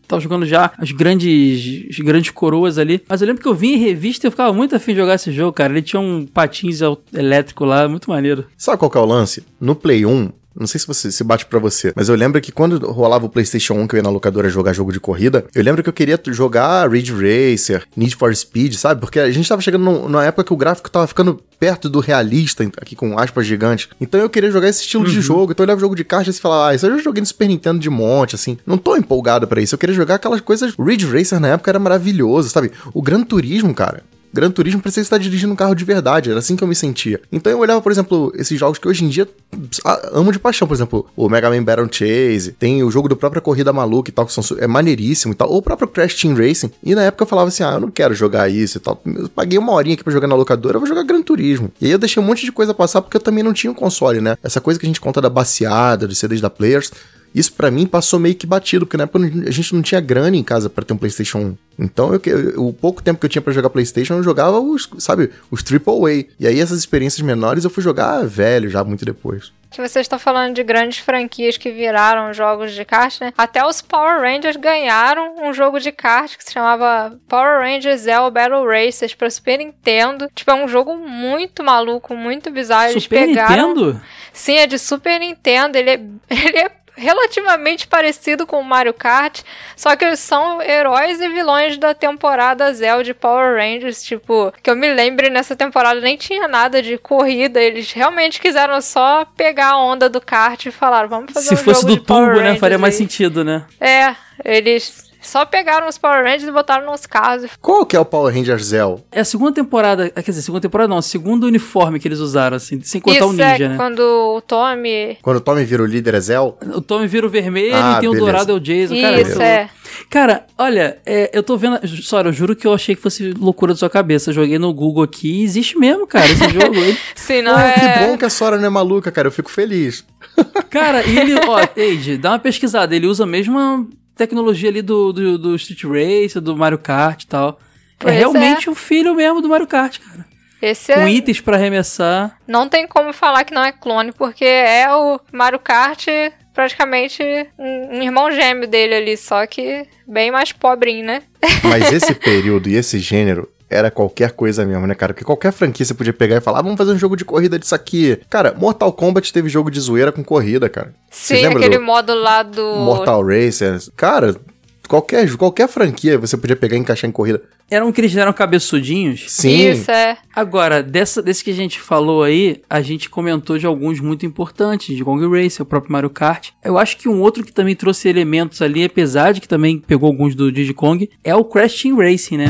tava jogando já as grandes, as grandes coroas ali. Mas eu lembro que eu vi em revista e eu ficava muito afim de jogar esse jogo, cara. Ele tinha um patins elétrico lá, muito maneiro. Sabe qual que é o lance? No Play 1, não sei se você se bate para você, mas eu lembro que quando rolava o PlayStation 1 que eu ia na locadora jogar jogo de corrida, eu lembro que eu queria jogar Ridge Racer, Need for Speed, sabe? Porque a gente tava chegando numa época que o gráfico tava ficando perto do realista, aqui com aspas gigantes. Então eu queria jogar esse estilo uhum. de jogo. Então eu olhava o jogo de kart e falava, ah, isso eu já joguei no Super Nintendo de monte, assim. Não tô empolgado para isso. Eu queria jogar aquelas coisas. Ridge Racer na época era maravilhoso, sabe? O Gran Turismo, cara. Gran Turismo parecia estar dirigindo um carro de verdade, era assim que eu me sentia. Então eu olhava, por exemplo, esses jogos que hoje em dia amo de paixão, por exemplo, o Mega Man Battle Chase, tem o jogo do própria Corrida Maluca e tal, que são, é maneiríssimo e tal, ou o próprio Crash Team Racing. E na época eu falava assim, ah, eu não quero jogar isso e tal. Eu paguei uma horinha aqui pra jogar na locadora, eu vou jogar Gran Turismo. E aí eu deixei um monte de coisa passar porque eu também não tinha um console, né? Essa coisa que a gente conta da baseada, dos CDs da Players, isso para mim passou meio que batido, porque na época a gente não tinha grana em casa para ter um PlayStation 1. Então, eu, eu, o pouco tempo que eu tinha para jogar PlayStation, eu jogava os, sabe, os AAA. E aí essas experiências menores eu fui jogar velho, já muito depois. Que você está falando de grandes franquias que viraram jogos de kart, né? Até os Power Rangers ganharam um jogo de kart que se chamava Power Rangers Zell Battle Racers para Super Nintendo. Tipo, é um jogo muito maluco, muito bizarro. Eles Super pegaram... Nintendo? Sim, é de Super Nintendo. Ele é, (laughs) ele é relativamente parecido com o Mario Kart, só que eles são heróis e vilões da temporada Zelda de Power Rangers, tipo, que eu me lembre nessa temporada nem tinha nada de corrida, eles realmente quiseram só pegar a onda do kart e falaram, vamos fazer Se um fosse do Turbo, né, faria mais aí. sentido, né? É, eles só pegaram os Power Rangers e botaram nos carros. Qual que é o Power Ranger Zell? É a segunda temporada, quer dizer, segunda temporada não, o segundo uniforme que eles usaram, assim, sem contar Isso o ninja, é né? quando o Tommy... Quando o Tommy vira o líder é Zell? O Tommy vira o vermelho Ah, e tem o beleza. dourado é o Jason, cara. Isso, eu- é. Cara, olha, é, eu tô vendo. Sora, eu juro que eu achei que fosse loucura da sua cabeça. Eu joguei no Google aqui e existe mesmo, cara, esse jogo. Ele- (laughs) Se não Ah, é... que bom que a Sora não é maluca, cara. Eu fico feliz. cara, e ele, ó, Eide, dá uma pesquisada. Ele usa a mesma tecnologia ali do, do, do Street Racer, do Mario Kart e tal. Pois é é. realmente o filho mesmo do Mario Kart, cara. Esse Com é... itens pra arremessar. Não tem como falar que não é clone, porque é o Mario Kart praticamente um, um irmão gêmeo dele ali, só que bem mais pobrinho, né? Mas (laughs) esse período e esse gênero era qualquer coisa mesmo, né, cara? Porque qualquer franquia você podia pegar e falar, ah, vamos fazer um jogo de corrida disso aqui. Cara, Mortal Kombat teve jogo de zoeira com corrida, cara. Sim, lembra aquele do modo lá do. Mortal Racer? Cara, qualquer, qualquer franquia você podia pegar e encaixar em corrida. Eram que eles eram cabeçudinhos. Sim. Isso, é. Agora, dessa, desse que a gente falou aí, a gente comentou de alguns muito importantes, de Kong Racer, o próprio Mario Kart. Eu acho que um outro que também trouxe elementos ali, apesar de que também pegou alguns do Diddy Kong, é o Crash Team Racing, né?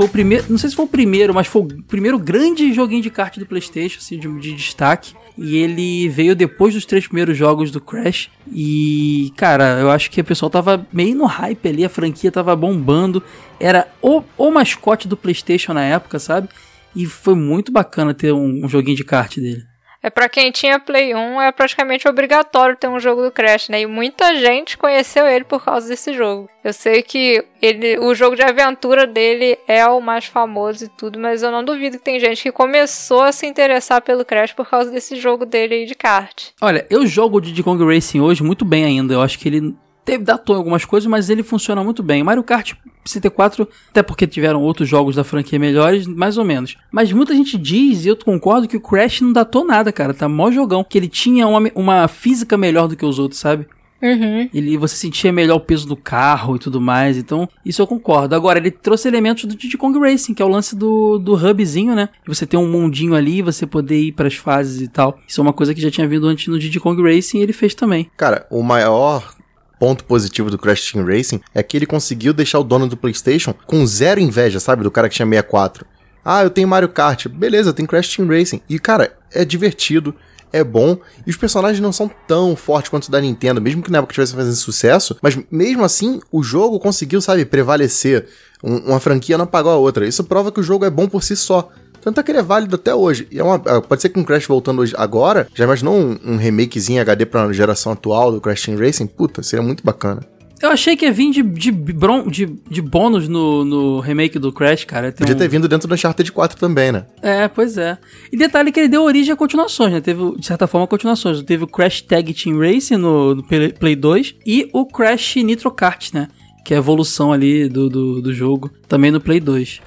Foi o primeiro, não sei se foi o primeiro, mas foi o primeiro grande joguinho de kart do PlayStation, assim, de, de destaque. E ele veio depois dos três primeiros jogos do Crash. E, cara, eu acho que o pessoal tava meio no hype ali, a franquia tava bombando. Era o, o mascote do PlayStation na época, sabe? E foi muito bacana ter um, um joguinho de kart dele. É para quem tinha Play 1, é praticamente obrigatório ter um jogo do Crash, né? E muita gente conheceu ele por causa desse jogo. Eu sei que ele, o jogo de aventura dele é o mais famoso e tudo, mas eu não duvido que tem gente que começou a se interessar pelo Crash por causa desse jogo dele aí de kart. Olha, eu jogo o Diddy Kong Racing hoje muito bem ainda. Eu acho que ele teve datou em algumas coisas, mas ele funciona muito bem. Mario Kart 64, até porque tiveram outros jogos da franquia melhores, mais ou menos. Mas muita gente diz, e eu concordo, que o Crash não datou nada, cara. Tá mó jogão. Que ele tinha uma, uma física melhor do que os outros, sabe? Uhum. Ele, você sentia melhor o peso do carro e tudo mais, então isso eu concordo. Agora, ele trouxe elementos do Diddy Kong Racing, que é o lance do, do hubzinho, né? Você ter um mundinho ali, você poder ir para as fases e tal. Isso é uma coisa que já tinha vindo antes no Diddy Kong Racing e ele fez também. Cara, o maior ponto positivo do Crash Team Racing é que ele conseguiu deixar o dono do PlayStation com zero inveja, sabe? Do cara que tinha 64. Ah, eu tenho Mario Kart. Beleza, tem Crash Team Racing. E, cara, é divertido, é bom, e os personagens não são tão fortes quanto o da Nintendo, mesmo que na época tivesse fazendo sucesso, mas mesmo assim, o jogo conseguiu, sabe, prevalecer. Um, uma franquia não apagou a outra. Isso prova que o jogo é bom por si só. Tanto é que ele é válido até hoje. E é uma, pode ser que um Crash voltando hoje, agora, já imaginou um, um remakezinho HD pra geração atual do Crash Team Racing? Puta, seria muito bacana. Eu achei que ia vir de, de, bron, de, de bônus no, no remake do Crash, cara. Tem Podia um... ter vindo dentro do Uncharted 4 também, né? É, pois é. E detalhe que ele deu origem a continuações, né? Teve, de certa forma, continuações. Teve o Crash Tag Team Racing no, no Play 2 e o Crash Nitro Kart, né? Que é a evolução ali do, do, do jogo, também no Play 2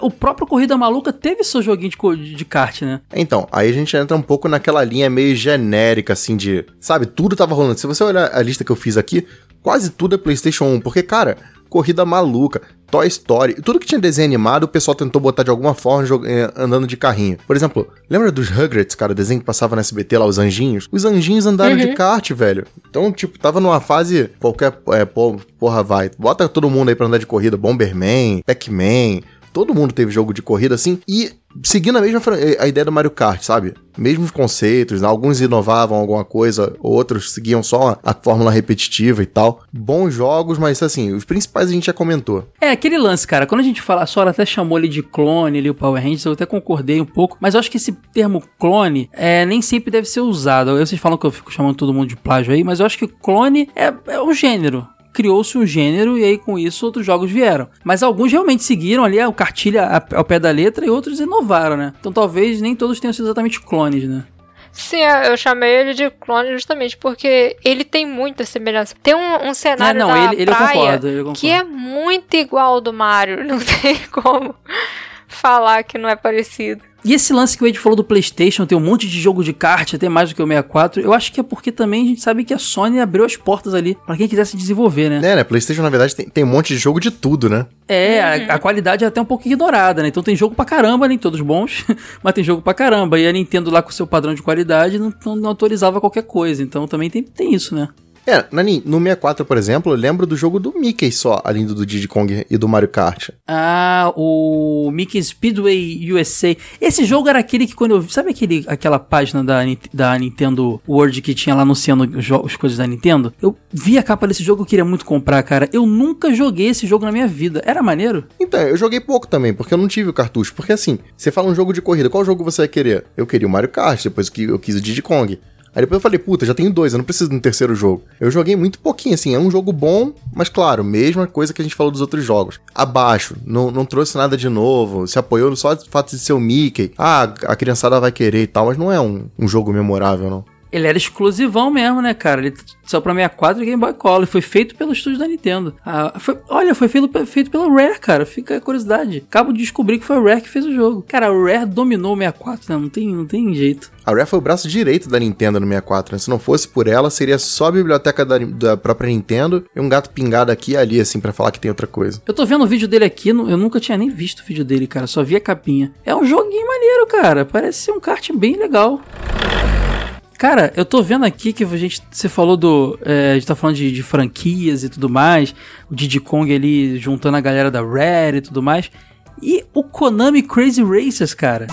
o próprio Corrida Maluca teve seu joguinho de, de kart, né? Então, aí a gente entra um pouco naquela linha meio genérica, assim, de. Sabe, tudo tava rolando. Se você olhar a lista que eu fiz aqui, quase tudo é PlayStation 1. Porque, cara, Corrida Maluca, Toy Story, tudo que tinha desenho animado, o pessoal tentou botar de alguma forma eh, andando de carrinho. Por exemplo, lembra dos Rugrats, cara, o desenho que passava na SBT lá, os anjinhos? Os anjinhos andaram uhum. de kart, velho. Então, tipo, tava numa fase, qualquer é, porra vai. Bota todo mundo aí pra andar de corrida, Bomberman, Pac-Man, Todo mundo teve jogo de corrida assim. E seguindo a mesma a ideia do Mario Kart, sabe? Mesmos conceitos, alguns inovavam alguma coisa, outros seguiam só a fórmula repetitiva e tal. Bons jogos, mas assim, os principais a gente já comentou. É, aquele lance, cara, quando a gente fala, a Sora até chamou ele de clone ali, o Power Rangers, eu até concordei um pouco, mas eu acho que esse termo clone é, nem sempre deve ser usado. Vocês falam que eu fico chamando todo mundo de plágio aí, mas eu acho que clone é, é um gênero criou-se um gênero e aí com isso outros jogos vieram. Mas alguns realmente seguiram ali o cartilha ao pé da letra e outros inovaram, né? Então talvez nem todos tenham sido exatamente clones, né? Sim, é, eu chamei ele de clone justamente porque ele tem muita semelhança. Tem um, um cenário ah, não, ele, ele praia concordo, concordo. que é muito igual ao do Mario. (laughs) Não tem como falar que não é parecido. E esse lance que o Ed falou do PlayStation, tem um monte de jogo de kart, até mais do que o 64, eu acho que é porque também a gente sabe que a Sony abriu as portas ali para quem quisesse desenvolver, né? É, né? PlayStation na verdade tem, tem um monte de jogo de tudo, né? É, a, a, qualidade é até um pouco ignorada, né? Então tem jogo pra caramba, nem todos bons, (laughs) mas tem jogo pra caramba. E a Nintendo lá com seu padrão de qualidade não, não, não autorizava qualquer coisa. Então também tem, tem isso, né? É, Nani, no 64, por exemplo, eu lembro do jogo do Mickey só, além do, do Diddy Kong e do Mario Kart. Ah, o Mickey Speedway USA. Esse jogo era aquele que quando eu... Sabe aquele, aquela página da, da Nintendo World que tinha lá anunciando as coisas da Nintendo? Eu vi a capa desse jogo e queria muito comprar, cara. Eu nunca joguei esse jogo na minha vida. Era maneiro? Então, eu joguei pouco também, porque eu não tive o cartucho. Porque assim, você fala um jogo de corrida, qual jogo você vai querer? Eu queria o Mario Kart, depois que eu quis o Diddy Kong. Aí depois eu falei, puta, já tenho dois, eu não preciso de um terceiro jogo. Eu joguei muito pouquinho, assim, é um jogo bom, mas claro, mesma coisa que a gente falou dos outros jogos. Abaixo, não, não trouxe nada de novo, se apoiou só do fato de ser o Mickey. Ah, a criançada vai querer e tal, mas não é um, um jogo memorável, não ele era exclusivão mesmo, né, cara? Ele só pra 64 e Game Boy Color. Foi feito pelo estúdio da Nintendo. Ah, foi, olha, foi feito, feito pela Rare, cara. Fica a curiosidade. Acabo de descobrir que foi a Rare que fez o jogo. Cara, a Rare dominou o 64, né? Não tem, não tem jeito. A Rare foi o braço direito da Nintendo no 64. Né? Se não fosse por ela, seria só a biblioteca da, da própria Nintendo e um gato pingado aqui e ali, assim, para falar que tem outra coisa. Eu tô vendo o vídeo dele aqui, eu nunca tinha nem visto o vídeo dele, cara. Só vi a capinha. É um joguinho maneiro, cara. Parece ser um kart bem legal. Cara, eu tô vendo aqui que a gente, você falou do. É, a gente tá falando de, de franquias e tudo mais. O Diddy Kong ali juntando a galera da Rare e tudo mais. E o Konami Crazy Racers, cara.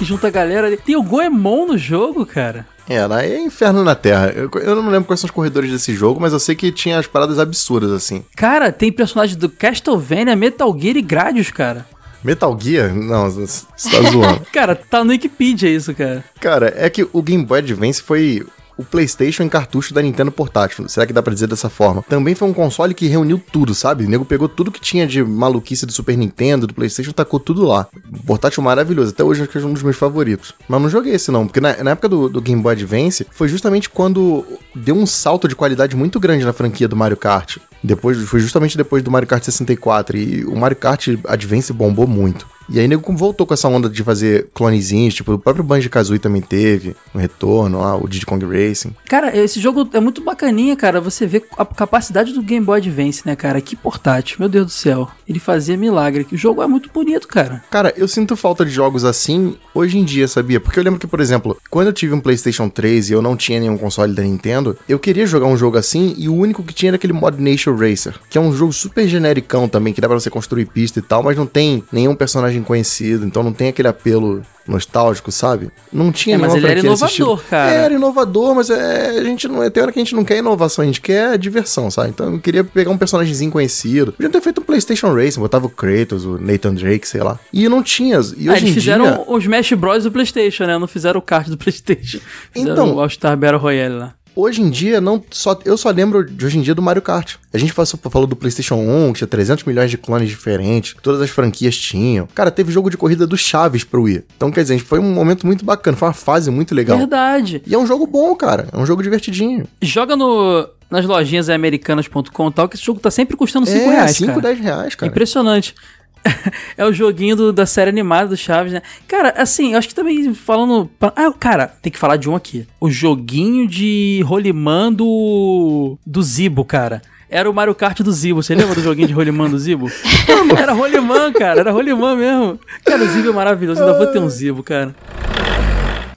Que junta a galera ali. Tem o Goemon no jogo, cara. É, lá é inferno na Terra. Eu, eu não lembro quais são os corredores desse jogo, mas eu sei que tinha as paradas absurdas, assim. Cara, tem personagens do Castlevania, Metal Gear e Gradius, cara. Metal Gear? Não, você tá zoando. (laughs) Cara, tá no Wikipedia isso, cara. Cara, é que o Game Boy Advance foi o PlayStation em cartucho da Nintendo portátil. Será que dá pra dizer dessa forma? Também foi um console que reuniu tudo, sabe? O nego pegou tudo que tinha de maluquice do Super Nintendo, do PlayStation, tacou tudo lá. Portátil maravilhoso. Até hoje acho que é um dos meus favoritos. Mas não joguei esse não, porque na, na época do, do, Game Boy Advance foi justamente quando deu um salto de qualidade muito grande na franquia do Mario Kart. Depois, foi justamente depois do Mario Kart 64 e o Mario Kart Advance bombou muito. E aí nego voltou com essa onda de fazer clonezinhos, tipo, o próprio Banjo-Kazooie também teve um retorno lá, o Diddy Kong Racing. Cara, esse jogo é muito bacaninha, cara, você vê a capacidade do Game Boy Advance, né, cara? Que portátil, meu Deus do céu. Ele fazia milagre, o jogo é muito bonito, cara. Cara, eu sinto falta de jogos assim hoje em dia, sabia? Porque eu lembro que, por exemplo, quando eu tive um PlayStation 3 e eu não tinha nenhum console da Nintendo, eu queria jogar um jogo assim e o único que tinha era aquele Mod Nation Racer, que é um jogo super genericão também, que dá pra você construir pista e tal, mas não tem nenhum personagem conhecido, então não tem aquele apelo nostálgico, sabe? Não tinha é, mas ele era inovador, cara. É, era inovador, mas é, a gente não é. Tem hora que a gente não quer inovação, a gente quer diversão, sabe? Então eu queria pegar um personagemzinho conhecido. Podia ter feito um PlayStation Racing, botava o Kratos, o Nathan Drake, sei lá. E não tinha. E ah, eles fizeram dia... os Smash Bros do PlayStation, né? Não fizeram o kart do PlayStation. Fizeram então. O All-Star Battle Royale lá. Hoje em dia, não só eu só lembro de hoje em dia do Mario Kart. A gente passou, falou do PlayStation 1, que tinha 300 milhões de clones diferentes, todas as franquias tinham. Cara, teve jogo de corrida do Chaves pro Wii. Então, quer dizer, foi um momento muito bacana, foi uma fase muito legal. Verdade. E é um jogo bom, cara. É um jogo divertidinho. Joga no nas lojinhas americanas.com e tal, que esse jogo tá sempre custando 5 é, reais. 5, 10 reais, cara. Impressionante. (laughs) é o joguinho do, da série animada do Chaves, né? Cara, assim, eu acho que também falando. Ah, cara, tem que falar de um aqui. O joguinho de rolimã do. do Zibo, cara. Era o Mario Kart do Zibo. Você lembra do joguinho de rolimã do Zibo? (laughs) era rolimã, cara. Era rolimã mesmo. Cara, o Zibo é maravilhoso. Ainda vou ter um Zibo, cara.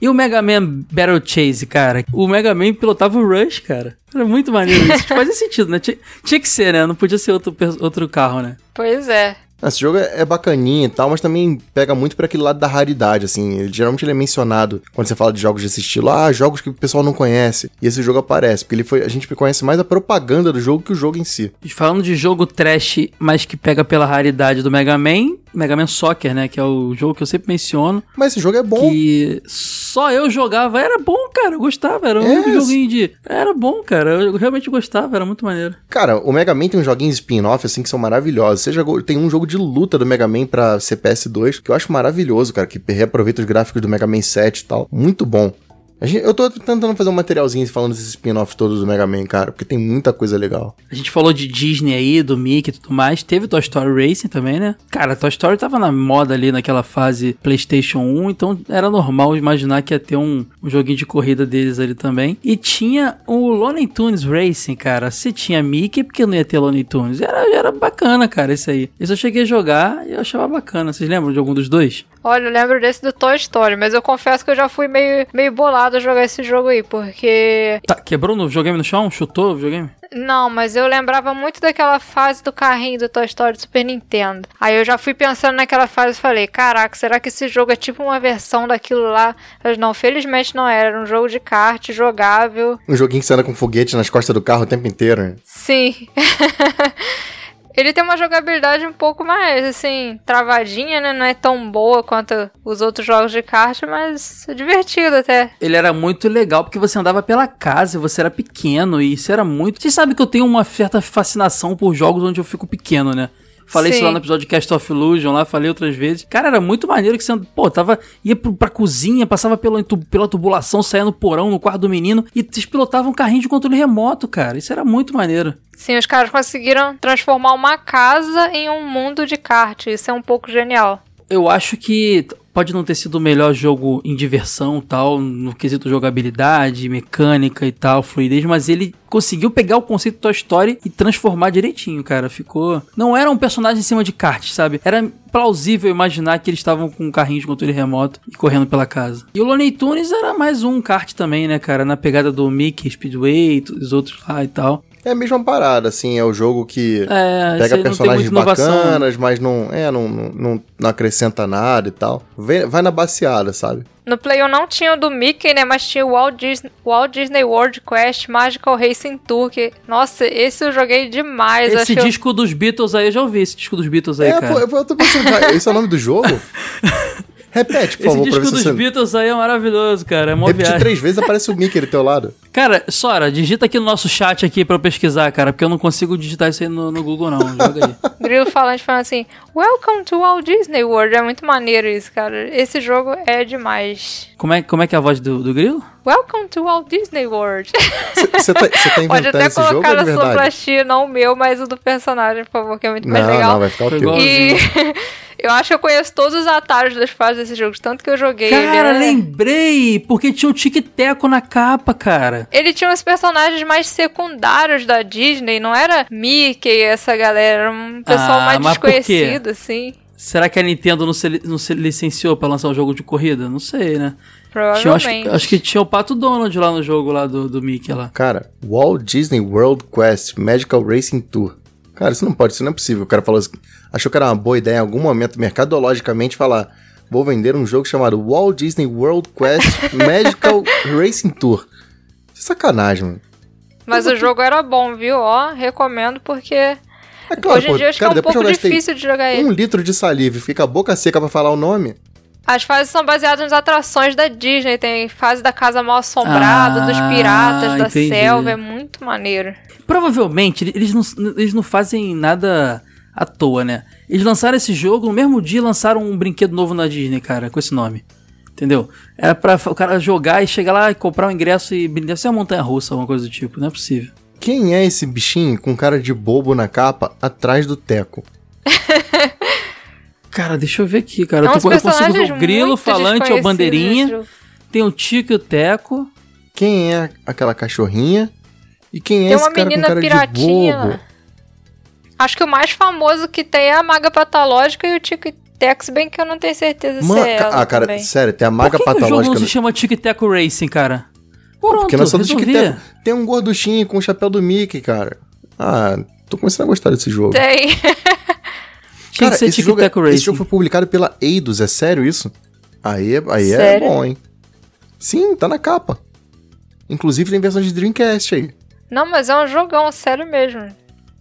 E o Mega Man Battle Chase, cara? O Mega Man pilotava o Rush, cara. Era muito maneiro isso. Fazia sentido, né? Tinha, tinha, que ser, né? Não podia ser outro, outro carro, né? Pois é. Esse jogo é, é bacaninha e tal, mas também pega muito para aquele lado da raridade, assim. Ele, geralmente ele é mencionado quando você fala de jogos desse estilo. Ah, jogos que o pessoal não conhece. E esse jogo aparece, porque ele foi, a gente conhece mais a propaganda do jogo que o jogo em si. Falando de jogo trash, mas que pega pela raridade do Mega Man, Mega Man Soccer, né? Que é o jogo que eu sempre menciono. Mas esse jogo é bom. Que só eu jogava. Era bom, cara. Eu gostava. Era um é. joguinho de. Era bom, cara. Eu realmente gostava. Era muito maneiro. Cara, o Mega Man tem uns joguinhos spin-off, assim, que são maravilhosos. Jogou... Tem um jogo de luta do Mega Man pra CPS 2, que eu acho maravilhoso, cara. Que reaproveita os gráficos do Mega Man 7 e tal. Muito bom. Gente, eu tô tentando fazer um materialzinho falando desses spin-offs todos do Mega Man, cara, porque tem muita coisa legal. A gente falou de Disney aí, do Mickey e tudo mais. Teve Toy Story Racing também, né? Cara, Toy Story tava na moda ali naquela fase PlayStation 1, então era normal imaginar que ia ter um, um joguinho de corrida deles ali também. E tinha o Looney Tunes Racing, cara. Se tinha Mickey, porque não ia ter Looney Tunes? Era, era bacana, cara, isso aí. Isso eu cheguei a jogar e eu achava bacana. Vocês lembram de algum dos dois? Olha, eu lembro desse do Toy Story, mas eu confesso que eu já fui meio, meio bolado a jogar esse jogo aí, porque. Tá, quebrou no videogame no chão? Chutou o videogame? Não, mas eu lembrava muito daquela fase do carrinho do Toy Story do Super Nintendo. Aí eu já fui pensando naquela fase e falei: caraca, será que esse jogo é tipo uma versão daquilo lá? Mas não, felizmente não era. Era um jogo de kart jogável. Um joguinho que você anda com foguete nas costas do carro o tempo inteiro, né? Sim. (laughs) Ele tem uma jogabilidade um pouco mais, assim, travadinha, né? Não é tão boa quanto os outros jogos de kart, mas é divertido até. Ele era muito legal porque você andava pela casa, você era pequeno e isso era muito. Você sabe que eu tenho uma certa fascinação por jogos onde eu fico pequeno, né? Falei Sim. isso lá no episódio de Cast of Illusion, lá falei outras vezes. Cara, era muito maneiro que você, pô, tava, ia pro, pra cozinha, passava pela, pela tubulação, saía no porão, no quarto do menino, e vocês pilotavam um carrinho de controle remoto, cara. Isso era muito maneiro. Sim, os caras conseguiram transformar uma casa em um mundo de kart. Isso é um pouco genial. Eu acho que pode não ter sido o melhor jogo em diversão tal, no quesito jogabilidade, mecânica e tal, fluidez, mas ele conseguiu pegar o conceito da história e transformar direitinho, cara. Ficou. Não era um personagem em cima de kart, sabe? Era plausível imaginar que eles estavam com um carrinho de controle remoto e correndo pela casa. E o Looney Tunes era mais um kart também, né, cara? Na pegada do Mickey, Speedway, os outros lá e tal. É a mesma parada, assim, é o jogo que É, pega personagens bacanas, mas não, é, não, não, não, acrescenta nada e tal. Vem- vai na baseada, sabe? No Play 1 não tinha o do Mickey, né? Mas tinha o Walt Disney, Walt Disney World Quest Magical Racing Tour. Que, nossa, esse eu joguei demais. Esse acho que eu- disco dos Beatles aí, eu já ouvi esse disco dos Beatles aí, é, cara. pô, eu, eu tô pensando, cara, esse é o nome do jogo? (laughs) Repete, por Esse favor, pra disco ver se dos você... Beatles aí é maravilhoso, cara. É mó Repetir viagem. três vezes aparece o Mickey do teu lado. (laughs) Cara, Sora, digita aqui no nosso chat aqui pra eu pesquisar, cara, porque eu não consigo digitar isso aí no, no Google, não. Joga aí. (laughs) Grilo falante falando assim: Welcome to Walt Disney World. É muito maneiro isso, cara. Esse jogo é demais. Como é, como é que é a voz do, do grilo? Welcome to Walt Disney World. Você tá, cê tá (laughs) Pode inventando até esse jogo é de na verdade? não o meu, mas o do personagem, por favor, que é muito mais Não, legal. não, vai ficar o teu. E eu acho que eu conheço todos os atalhos das fases desse jogo, tanto que eu joguei. ele Cara, era- lembrei! Porque tinha o tic-teco na capa, cara. Ele tinha os personagens mais secundários da Disney, não era Mickey, essa galera, era um pessoal Ah, mais desconhecido, assim. Será que a Nintendo não se, não se licenciou pra lançar um jogo de corrida? Não sei, né? Tinha, acho, Provavelmente. acho que tinha o Pato Donald lá no jogo lá do, do Mickey lá. Cara, Walt Disney World Quest Magical Racing Tour. Cara, isso não pode, isso não é possível. O cara falou assim, achou que era uma boa ideia em algum momento, mercadologicamente, falar: vou vender um jogo chamado Walt Disney World Quest Magical Racing Tour. Sacanagem, mano. Mas o jogo era bom, viu? Ó, recomendo porque É claro, hoje em pô, dia acho cara, que é um pouco difícil de jogar ele. Um litro de saliva e fica a boca seca pra falar o nome. As fases são baseadas nas atrações da Disney. Tem fase da casa mal assombrada, Ah, dos piratas, da entendi. selva. É muito maneiro. Provavelmente eles não, eles não fazem nada à toa, né? Eles lançaram esse jogo, no mesmo dia lançaram um brinquedo novo na Disney, cara, com esse nome. Entendeu? Era pra o cara jogar e chegar lá e comprar um ingresso e deve ser uma montanha russa, alguma coisa do tipo, não é possível. Quem é esse bichinho com cara de bobo na capa atrás do teco? (laughs) Cara, deixa eu ver aqui, cara. É Eu, tô, eu consigo ver personagens o grilo, muito falante ou desconhecidos bandeirinha. Tem o Tico e o Teco. Quem é aquela cachorrinha? E quem é Tem esse uma cara com menina cara piratinha de bobo? Acho que o mais famoso que tem é a Maga Patológica e o Tic Tex, bem que eu não tenho certeza Man- se é ela ah, cara, também. sério, tem a maga Por que, que o jogo patológica. não se chama Tic Teco Racing, cara? Pronto, Porque não é só do resolvia. tic Tem um gorduchinho com o chapéu do Mickey, cara. Ah, tô começando a gostar desse jogo. Tem. (laughs) Tinha Cara, que ser esse jogo, é- esse jogo foi publicado pela Eidos, é sério isso? Aí, é- aí é Sério? bom, hein? Sim, tá na capa. Inclusive tem versão de Dreamcast aí. Não, mas é um jogão, sério mesmo.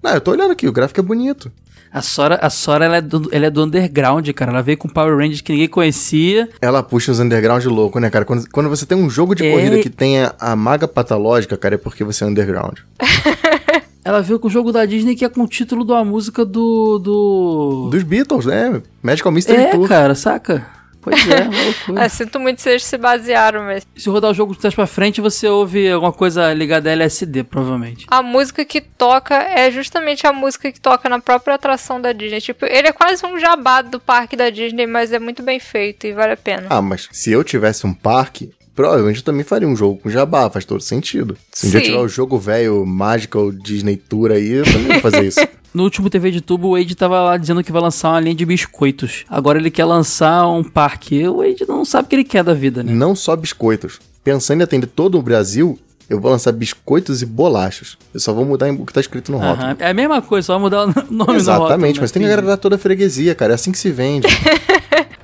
Não, eu tô olhando aqui, o gráfico é bonito. A Sora, a Sora ela, é do, ela é do underground, cara. Ela veio com Power Rangers que ninguém conhecia. Ela puxa os underground louco, né, cara? Quando, quando você tem um jogo de É. corrida que tenha a maga patológica, cara, é porque você é underground. (laughs) Ela veio com o jogo da Disney que é com o título de uma música do. do... Dos Beatles, né? Magical Mystery É, Tour. cara, saca? Pois é, uma (laughs) loucura. Ah, sinto muito se eles se basearam, mas Se rodar o jogo de trás pra frente, você ouve alguma coisa ligada a LSD, provavelmente. a música que toca é justamente a música que toca na própria atração da Disney. Tipo, ele é quase um jabá do parque da Disney, mas é muito bem feito e vale a pena. Ah, mas se eu tivesse um parque, provavelmente eu também faria um jogo com jabá, faz todo sentido. Se um dia tiver o jogo velho Magical Disney Tour aí, eu também vou fazer isso. (laughs) No último TV de tubo, o Wade tava lá dizendo que vai lançar uma linha de biscoitos. Agora ele quer lançar um parque. O Wade não sabe o que ele quer da vida, né? Não só biscoitos. Pensando em atender todo o Brasil, eu vou lançar biscoitos e bolachas. Eu só vou mudar o que tá escrito no rótulo. Aham. É a mesma coisa, só mudar o nome no rótulo. Exatamente, né? mas tem que agradar toda a freguesia, cara. É assim que se vende.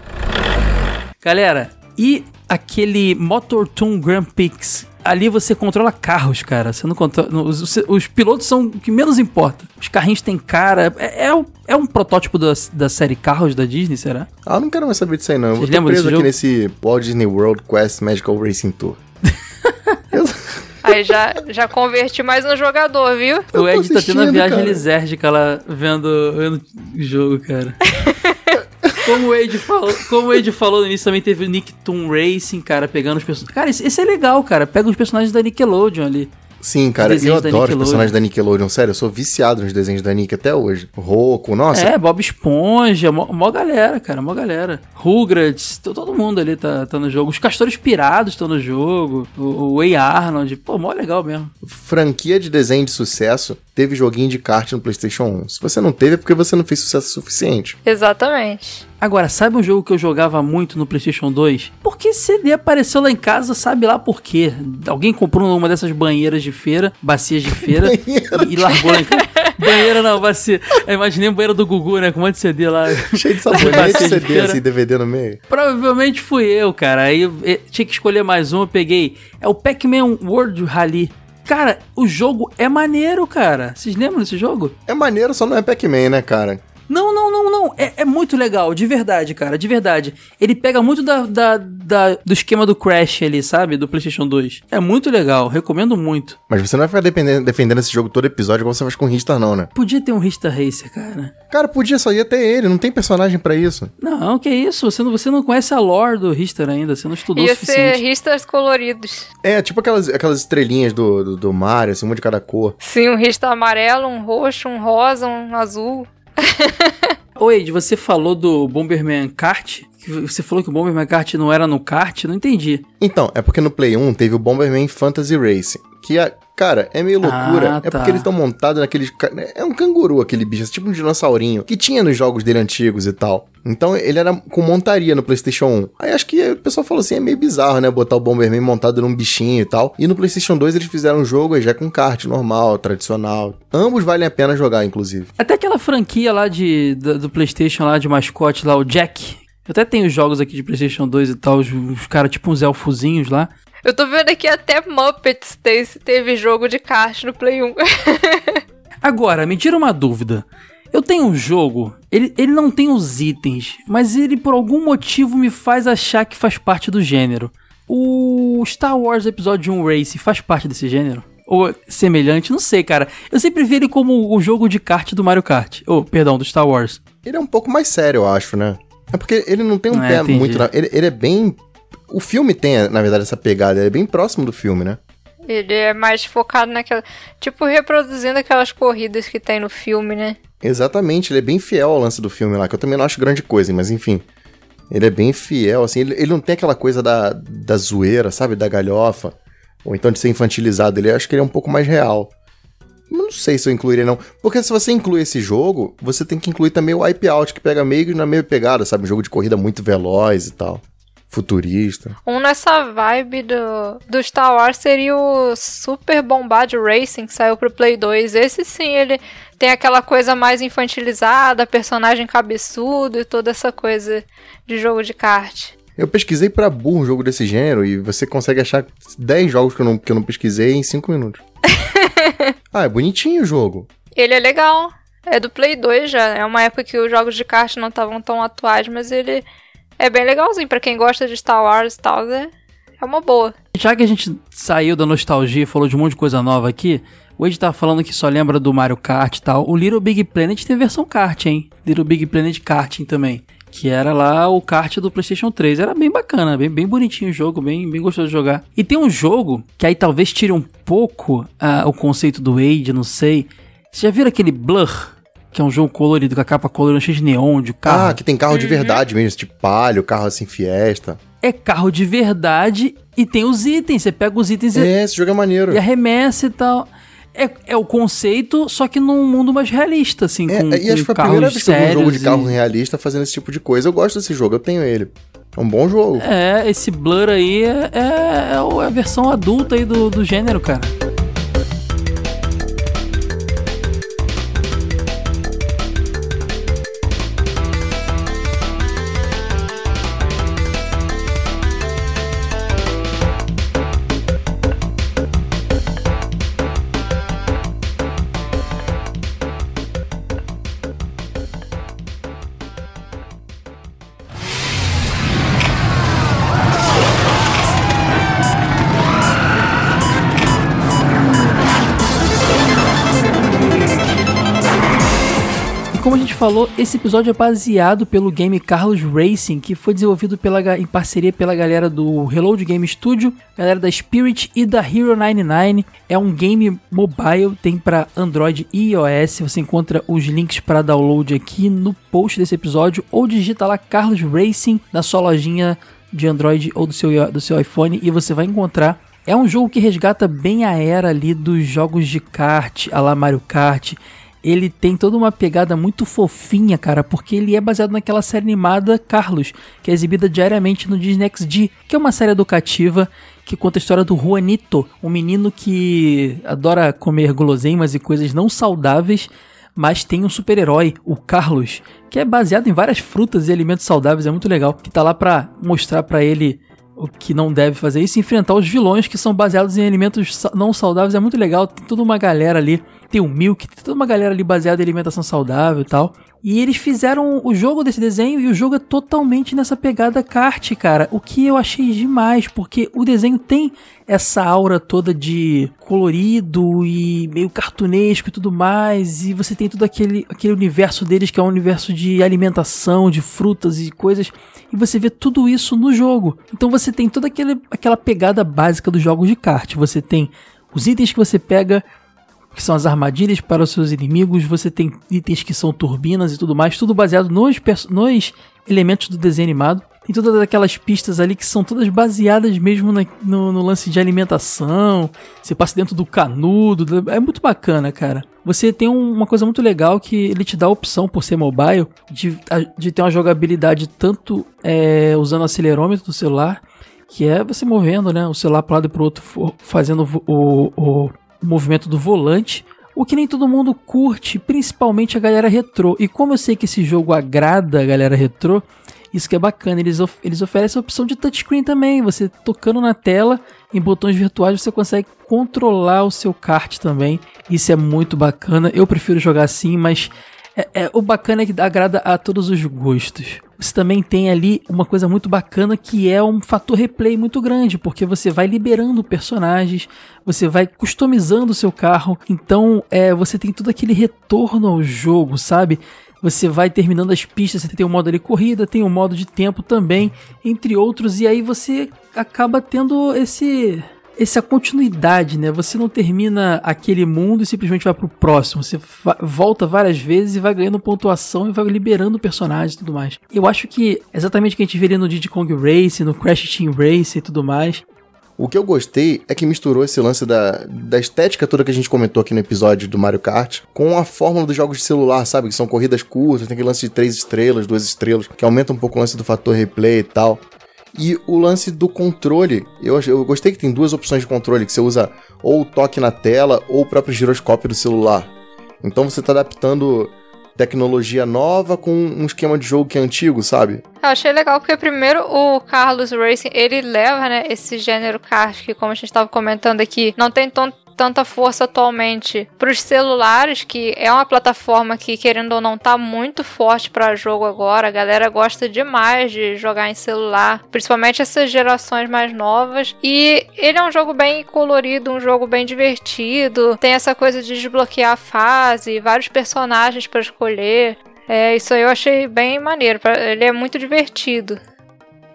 (laughs) Galera, e aquele Motor Toon Grand Prix? Ali você controla carros, cara. Você não controla. Os, os- os pilotos são o que menos importa. Os carrinhos têm cara. É, é, é um protótipo da, da série Carros da Disney, será? ah, eu não quero mais saber disso aí, não. Eu Vocês tô lembram preso aqui jogo? nesse Walt Disney World Quest Magical Racing Tour. (laughs) eu, Aí já, já converti mais um jogador, viu? Eu o tô Ed tá tendo a assistindo, viagem cara. lisérgica lá vendo, vendo o jogo, cara. (laughs) Como o, Wade falou, como o Wade falou no início, também teve o Nicktoon Racing, cara, pegando os personagens. Cara, esse, esse é legal, cara. Pega os personagens da Nickelodeon ali. Sim, cara, eu adoro os personagens da Nickelodeon. Sério, eu sou viciado nos desenhos da Nick até hoje. Roco, nossa. É, Bob Esponja, mó, mó galera, cara, mó galera. Rugrats, to- todo mundo ali tá, tá no jogo. Os Castores Pirados estão no jogo. O, o Way Arnold, pô, mó legal mesmo. Franquia de desenho de sucesso teve joguinho de kart no PlayStation 1. Se você não teve, é porque você não fez sucesso suficiente. Exatamente. Agora, sabe um jogo que eu jogava muito no PlayStation 2? Porque CD apareceu lá em casa, sabe lá por quê? Alguém comprou numa dessas banheiras de feira, bacias de feira, (laughs) e, e largou lá em casa. Banheira não, bacia. Eu imaginei banheiro do Gugu, né? Com um monte de CD lá. Cheio de sabonete e CD, feira. assim, DVD no meio. Provavelmente fui eu, cara. Aí eu, eh, tinha que escolher mais um, eu peguei. É o Pac-Man World Rally. Cara, o jogo é maneiro, cara. Vocês lembram desse jogo? É maneiro, só não é Pac-Man, né, cara? Não, não, não, não. É, é muito legal, de verdade, cara, de verdade. Ele pega muito da, da- da- do esquema do Crash ali, sabe? Do PlayStation 2. É muito legal, recomendo muito. Mas você não vai ficar dependendo- defendendo esse jogo todo episódio igual você faz com o Ristar, não, né? Podia ter um Rista Racer, cara. Cara, podia só ia ter ele, não tem personagem pra isso. Não, que isso? Você não, você não conhece a lore do Richter ainda, você não estudou o Ia ser suficiente. ristas coloridos. É, tipo aquelas, aquelas estrelinhas do, do, do Mario, assim, uma de cada cor. Sim, um rista amarelo, um roxo, um rosa, um azul. Ed, você falou do Bomberman Kart? Você falou que o Bomberman Kart não era no kart? Não entendi. Então, é porque no Play 1 teve o Bomberman Fantasy Racing, que é, cara, é meio loucura. Ah, É tá. porque eles estão montados naqueles. ca- É um canguru aquele bicho, é tipo um dinossaurinho, que tinha nos jogos dele antigos e tal. Então ele era com montaria no PlayStation 1. Aí acho que o pessoal falou assim: é meio bizarro, né? Botar o Bomberman montado num bichinho e tal. E no PlayStation 2 eles fizeram um jogo já com kart normal, tradicional. Ambos valem a pena jogar, inclusive. Até aquela franquia lá de, da- do PlayStation lá de mascote lá, o Jack. Eu até tenho jogos aqui de PlayStation 2 e tal, os, os caras tipo uns elfozinhos lá. Eu tô vendo aqui até Muppets teve, teve jogo de kart no Play 1. (laughs) Agora, me tira uma dúvida. Eu tenho um jogo, ele, ele não tem os itens, mas ele por algum motivo me faz achar que faz parte do gênero. O Star Wars Episódio 1 Race faz parte desse gênero? Ou é semelhante? Não sei, cara. Eu sempre vi ele como o jogo de kart do Mario Kart. Ou, perdão, do Star Wars. Ele é um pouco mais sério, eu acho, né? É porque ele não tem um É, pé entendi. muito. Ele, ele é bem. O filme tem, na verdade, essa pegada. Ele é bem próximo do filme, né? Ele é mais focado naquela. Tipo, reproduzindo aquelas corridas que tem no filme, né? Exatamente, ele é bem fiel ao lance do filme lá, que eu também não acho grande coisa, mas enfim. Ele é bem fiel, assim, ele, ele não tem aquela coisa da, da zoeira, sabe? Da galhofa. Ou então de ser infantilizado. Ele acho que ele é um pouco mais real. Não sei se eu incluiria, não. Porque se você inclui esse jogo, você tem que incluir também o Wipeout, que pega meio na mesma pegada, sabe? Um jogo de corrida muito veloz e tal. Futurista. Um nessa vibe do, do Star Wars seria o Super Bombard Racing, que saiu pro Play 2. Esse sim, ele tem aquela coisa mais infantilizada, personagem cabeçudo e toda essa coisa de jogo de kart. Eu pesquisei pra burro um jogo desse gênero e você consegue achar 10 jogos que eu não, que eu não pesquisei em 5 minutos. (laughs) ah, é bonitinho o jogo. Ele é legal. É do Play 2 já. É uma época que os jogos de kart não estavam tão atuais, mas ele é bem legalzinho. Pra quem gosta de Star Wars e tal, é, é uma boa. Já que a gente saiu da nostalgia e falou de um monte de coisa nova aqui, o Ed tá falando que só lembra do Mario Kart e tal. O Little Big Planet tem versão kart, hein? Little Big Planet Karting também. Que era lá o kart do PlayStation 3. Era bem bacana, bem, bem bonitinho o jogo, bem, bem gostoso de jogar. E tem um jogo que aí talvez tire um pouco ah, o conceito do Age, não sei. Vocês já viram aquele Blur? Que é um jogo colorido, com a capa colorida cheia de neon, de carro. Ah, que tem carro de verdade mesmo, tipo palio, carro assim, fiesta. É carro de verdade e tem os itens. Você pega os itens e É, esse jogo é maneiro. e arremessa e tal. É, é o conceito, só que num mundo mais realista, assim, É, com, e acho que foi a primeira vez que eu vi um jogo de carro e- realista fazendo esse tipo de coisa. Eu gosto desse jogo, eu tenho ele. É um bom jogo. É, esse Blur aí é, é, é é a versão adulta aí do, do gênero, cara. Falou, esse episódio é baseado pelo game Carlos Racing, que foi desenvolvido pela, em parceria pela galera do Reload Game Studio, galera da Spirit e da Hero 99. É um game mobile, tem para Android e iOS. Você encontra os links para download aqui no post desse episódio ou digita lá Carlos Racing na sua lojinha de Android ou do seu, do seu iPhone e você vai encontrar. É um jogo que resgata bem a era ali dos jogos de kart, a la Mario Kart ele tem toda uma pegada muito fofinha, cara, porque ele é baseado naquela série animada Carlos, que é exibida diariamente no Disney XD, que é uma série educativa que conta a história do Juanito, um menino que adora comer guloseimas e coisas não saudáveis, mas tem um super-herói, o Carlos, que é baseado em várias frutas e alimentos saudáveis, é muito legal, que tá lá pra mostrar para ele o que não deve fazer isso, enfrentar os vilões que são baseados em alimentos não saudáveis, é muito legal, tem toda uma galera ali tem o Milk, tem toda uma galera ali baseada em alimentação saudável e tal. E eles fizeram o jogo desse desenho e o jogo é totalmente nessa pegada kart, cara. O que eu achei demais, porque o desenho tem essa aura toda de colorido e meio cartunesco e tudo mais. E você tem todo aquele, aquele universo deles que é um universo de alimentação, de frutas e coisas. E você vê tudo isso no jogo. Então você tem toda aquela pegada básica dos jogos de kart. Você tem os itens que você pega que são as armadilhas para os seus inimigos, você tem itens que são turbinas e tudo mais, tudo baseado nos, nos elementos do desenho animado. Tem todas aquelas pistas ali que são todas baseadas mesmo na, no, no, lance de alimentação. Você passa dentro do canudo. É muito bacana, cara. Você tem um, uma coisa muito legal que ele te dá a opção, por ser mobile, de, de ter uma jogabilidade tanto é, usando o acelerômetro do celular, que é você movendo né, o celular para lado e para o outro, fazendo o, o, o movimento do volante, o que nem todo mundo curte, principalmente a galera retrô. E como eu sei que esse jogo agrada a galera retrô, isso que é bacana, eles, of eles oferecem a opção de touchscreen também. Você tocando na tela, em botões virtuais, você consegue controlar o seu kart também. Isso é muito bacana. Eu prefiro jogar assim, mas é, é, o bacana é que agrada a todos os gostos. Você também tem ali uma coisa muito bacana que é um fator replay muito grande, porque você vai liberando personagens, você vai customizando o seu carro, então é, você tem todo aquele retorno ao jogo, sabe? Você vai terminando as pistas, você tem o modo ali corrida, tem o modo de tempo também, entre outros, e aí você acaba tendo esse essa continuidade, né? Você não termina aquele mundo e simplesmente vai pro próximo. Você volta várias vezes e vai ganhando pontuação e vai liberando personagens e tudo mais. Eu acho que exatamente o que a gente vê no Diddy Kong Race, no Crash Team Race e tudo mais. O que eu gostei é que misturou esse lance da, da estética toda que a gente comentou aqui no episódio do Mario Kart com a fórmula dos jogos de celular, sabe? Que são corridas curtas, tem aquele lance de três estrelas, duas estrelas, que aumenta um pouco o lance do fator replay e tal. E o lance do controle, eu, eu gostei que tem duas opções de controle, que você usa ou o toque na tela ou o próprio giroscópio do celular. Então você está adaptando tecnologia nova com um esquema de jogo que é antigo, sabe? Eu achei legal porque primeiro o Carlos Racing, ele leva, né, esse gênero kart que como a gente estava comentando aqui, não tem tanta força atualmente para os celulares, que é uma plataforma que, querendo ou não, tá muito forte para jogo agora. A galera gosta demais de jogar em celular, principalmente essas gerações mais novas. E ele é um jogo bem colorido, um jogo bem divertido. Tem essa coisa de desbloquear a fase, vários personagens para escolher. É, isso aí eu achei bem maneiro. Ele é muito divertido.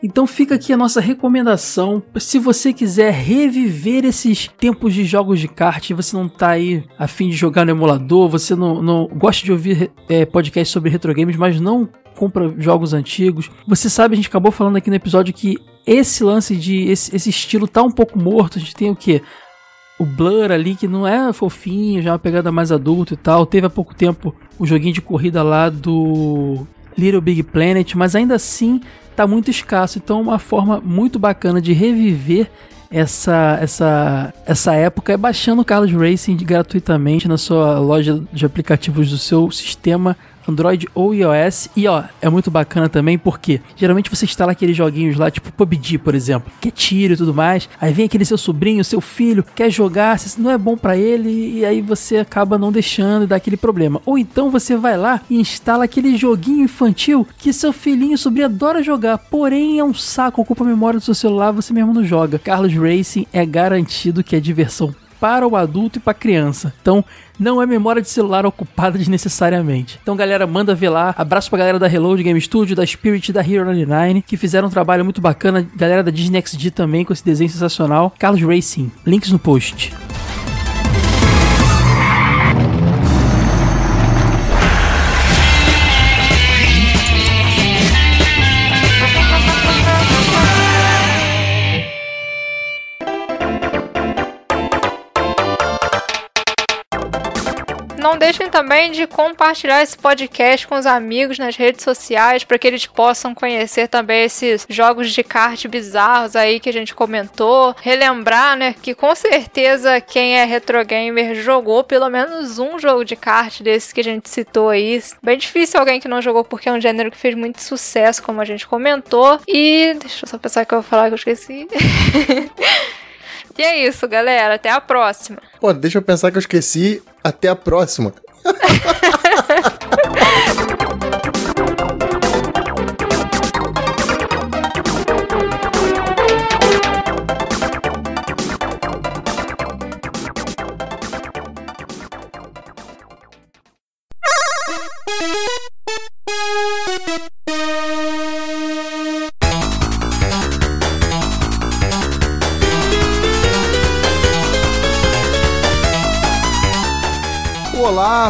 Então fica aqui a nossa recomendação. Se você quiser reviver esses tempos de jogos de kart, você não tá aí a fim de jogar no emulador, você não, não gosta de ouvir é, podcasts sobre retro games, mas não compra jogos antigos. Você sabe, a gente acabou falando aqui no episódio que esse lance de esse, esse estilo tá um pouco morto. A gente tem o que? o Blur ali, que não é fofinho, já é uma pegada mais adulta e tal. Teve há pouco tempo o joguinho de corrida lá do Little Big Planet, mas ainda assim tá muito escasso. Então, uma forma muito bacana de reviver essa, essa, essa época é baixando o Carlos Racing gratuitamente na sua loja de aplicativos do seu sistema Android ou iOS. E ó, é muito bacana também porque geralmente você instala aqueles joguinhos lá, tipo PUBG, por exemplo, que é tiro e tudo mais. Aí vem aquele seu sobrinho, seu filho, quer jogar, não é bom para ele, e aí você acaba não deixando e dá aquele problema. Ou então você vai lá e instala aquele joguinho infantil que seu filhinho, sobrinho adora jogar, porém é um saco, ocupa a memória do seu celular, você mesmo não joga. Carlos Racing é garantido que é diversão para o adulto e para a criança. Então, não é memória de celular ocupada (laughs) desnecessariamente. Então, galera, manda ver lá. Abraço pra galera da Reload Game Studio, da Spirit da Hero 99, que fizeram um trabalho muito bacana. Galera da Disney XD também, com esse desenho sensacional. Carlos Racing, links no post. Não deixem também de compartilhar esse podcast com os amigos nas redes sociais para que eles possam conhecer também esses jogos de kart bizarros aí que a gente comentou. Relembrar, né, que com certeza quem é retro gamer jogou pelo menos um jogo de kart desses que a gente citou aí. Bem difícil alguém que não jogou porque é um gênero que fez muito sucesso, como a gente comentou. E deixa eu só pensar que eu vou falar que eu esqueci. (laughs) E é isso, galera. Até a próxima. Pô, deixa eu pensar que eu esqueci. Até a próxima. (laughs)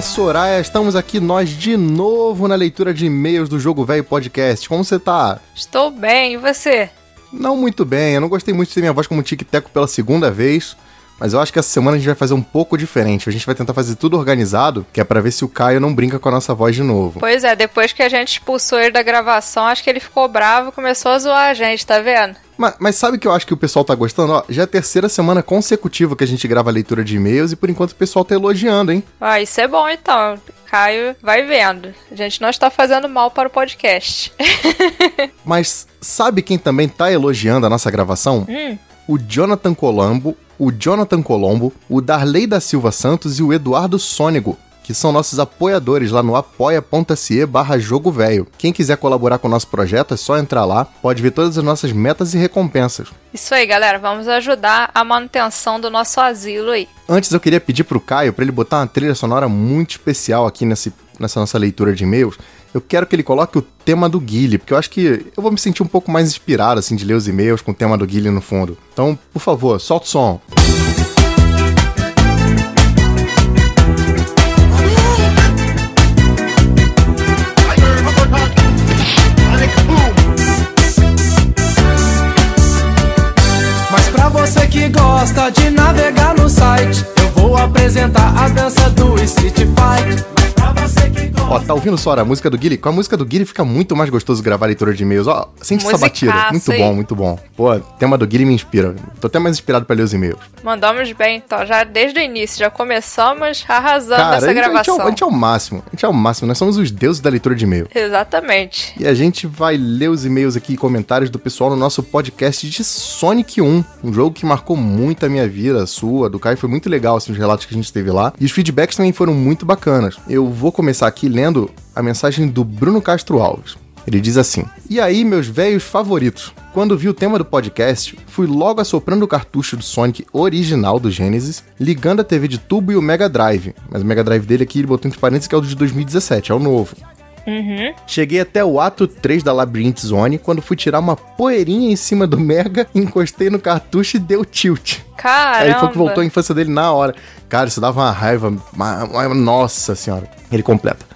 Soraya, estamos aqui nós de novo na leitura de e-mails do Jogo Velho Podcast. Como você tá? Estou bem, e você? Não muito bem, eu não gostei muito de ter minha voz como tic-teco pela segunda vez, mas eu acho que essa semana a gente vai fazer um pouco diferente. A gente vai tentar fazer tudo organizado, que é pra ver se o Caio não brinca com a nossa voz de novo. Pois é, depois que a gente expulsou ele da gravação, acho que ele ficou bravo e começou a zoar a gente, tá vendo? Mas, mas sabe que eu acho que o pessoal tá gostando? Ó, já é a terceira semana consecutiva que a gente grava a leitura de e-mails e por enquanto o pessoal tá elogiando, hein? Ah, isso é bom então. Caio, vai vendo. A gente não está fazendo mal para o podcast. (laughs) Mas sabe quem também tá elogiando a nossa gravação? Hum. O Jonathan Colombo, o Jonathan Colombo, o Darley da Silva Santos e o Eduardo Sônego, que são nossos apoiadores lá no apoia.se barra jogo velho. Quem quiser colaborar com o nosso projeto é só entrar lá, pode ver todas as nossas metas e recompensas. Isso aí, galera. Vamos ajudar a manutenção do nosso asilo aí. Antes eu queria pedir pro Caio para ele botar uma trilha sonora muito especial aqui nesse, nessa nossa leitura de e-mails. Eu quero que ele coloque o tema do Guile, porque eu acho que eu vou me sentir um pouco mais inspirado assim de ler os e-mails com o tema do Guile no fundo. Então, por favor, solta o som. Mas tá ouvindo só a música do Guile? Com a música do Guile fica muito mais gostoso gravar leitura de e-mails. Ó, sente essa batida. Muito hein? bom, muito bom. Pô, tema do Guile me inspira. Tô até mais inspirado pra ler os e-mails. Mandamos bem, então, já desde o início. Já começamos arrasando Cara, essa gente, a, gente é, gravação. o- a gente é o máximo. A gente é o máximo. Nós somos os deuses da leitura de e-mail. Exatamente. E a gente vai ler os e-mails aqui e comentários do pessoal no nosso podcast de Sonic 1, um jogo que marcou muito a minha vida, a sua, do Caio. Foi muito legal assim, os relatos que a gente teve lá. E os feedbacks também foram muito bacanas. Eu vou começar aqui lendo a mensagem do Bruno Castro Alves. Ele diz assim: E aí, meus velhos favoritos? Quando vi o tema do podcast, fui logo assoprando o cartucho do Sonic original do Genesis, ligando a TV de tubo e o Mega Drive. Mas o Mega Drive dele aqui ele botou entre parênteses que é o de 2017, é o novo. Cheguei até o ato 3 da Labyrinth Zone quando fui tirar uma poeirinha em cima do Mega, (laughs) encostei no cartucho e deu tilt. Caramba. Aí foi que voltou a infância dele na hora. Cara, isso dava uma raiva. uma- uma- nossa senhora. Ele completa.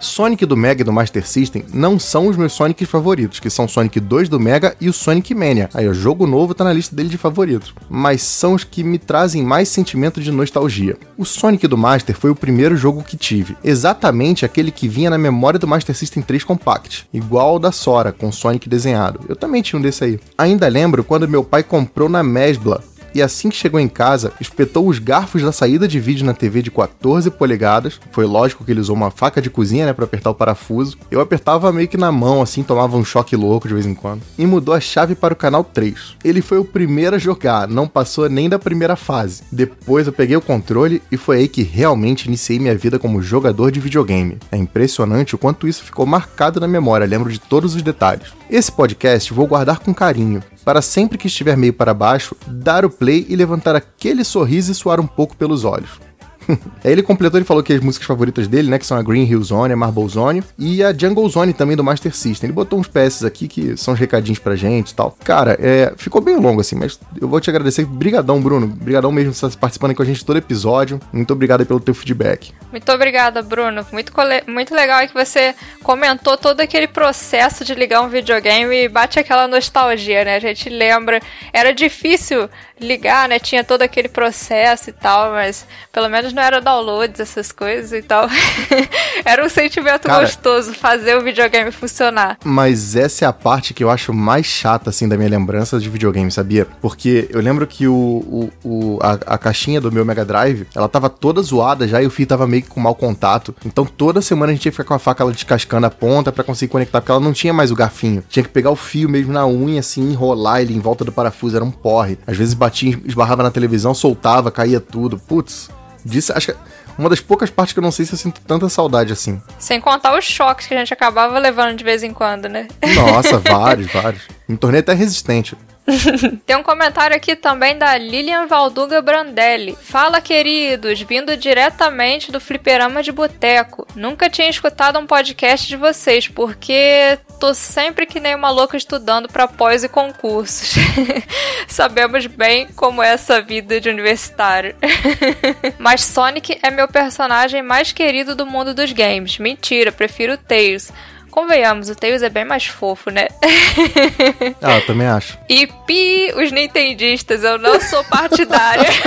Sonic do Mega e do Master System não são os meus Sonics favoritos, que são Sonic 2 do Mega e o Sonic Mania. Aí, o jogo novo tá na lista dele de favoritos. Mas são os que me trazem mais sentimento de nostalgia. O Sonic do Master foi o primeiro jogo que tive. Exatamente aquele que vinha na memória do Master System 3 Compact. Igual ao da Sora, com Sonic desenhado. Eu também tinha um desse aí. Ainda lembro quando meu pai comprou na Mesbla e assim que chegou em casa, espetou os garfos da saída de vídeo na TV de 14 polegadas. Foi lógico que ele usou uma faca de cozinha, né, para apertar o parafuso. Eu apertava meio que na mão, assim, tomava um choque louco de vez em quando. E mudou a chave para o canal 3. Ele foi o primeiro a jogar, não passou nem da primeira fase. Depois eu peguei o controle e foi aí que realmente iniciei minha vida como jogador de videogame. É impressionante o quanto isso ficou marcado na memória, lembro de todos os detalhes. Esse podcast vou guardar com carinho para sempre que estiver meio para baixo, dar o play e levantar aquele sorriso e suar um pouco pelos olhos. (laughs) Aí ele completou e falou que as músicas favoritas dele, né, que são a Green Hill Zone, a Marble Zone e a Jungle Zone também do Master System. Ele botou uns PS aqui que são uns recadinhos pra gente e tal. Cara, é, ficou bem longo assim, mas eu vou te agradecer. Brigadão, Bruno. Brigadão mesmo por estar participando com a gente todo episódio. Muito obrigado pelo teu feedback. Muito obrigada, Bruno. Muito, muito legal que você comentou todo aquele processo de ligar um videogame e bate aquela nostalgia, né? A gente lembra. Era difícil ligar, né? Tinha todo aquele processo e tal, mas pelo menos não era downloads, essas coisas e tal. (laughs) era um sentimento Cara, gostoso fazer o videogame funcionar. Mas essa é a parte que eu acho mais chata, assim, da minha lembrança de videogame, sabia? Porque eu lembro que o, o, o a, a, caixinha do meu Mega Drive, ela tava toda zoada já e o fio tava meio que com mau contato. Então toda semana a gente que ficar com a faca ela descascando a ponta para conseguir conectar, porque ela não tinha mais o garfinho. Tinha que pegar o fio mesmo na unha, assim, enrolar ele em volta do parafuso, era um porre. Às vezes batia, esbarrava na televisão, soltava, caía tudo. Putz, disso, acho que uma das poucas partes que eu não sei se eu sinto tanta saudade assim. Sem contar os choques que a gente acabava levando de vez em quando, né? Nossa, (laughs) vários, vários. Me tornei até resistente. (laughs) Tem um comentário aqui também da Lilian Valduga Brandelli. Fala, queridos, vindo diretamente do Fliperama de Boteco. Nunca tinha escutado um podcast de vocês, porque tô sempre que nem uma louca estudando para pós e concursos. (laughs) Sabemos bem como é essa vida de universitário. (laughs) Mas Sonic é meu personagem mais querido do mundo dos games. Mentira, prefiro Tails. Convenhamos, o Tails é bem mais fofo, né? (laughs) ah, eu também acho. E pi, os nintendistas, eu não sou partidária. (laughs)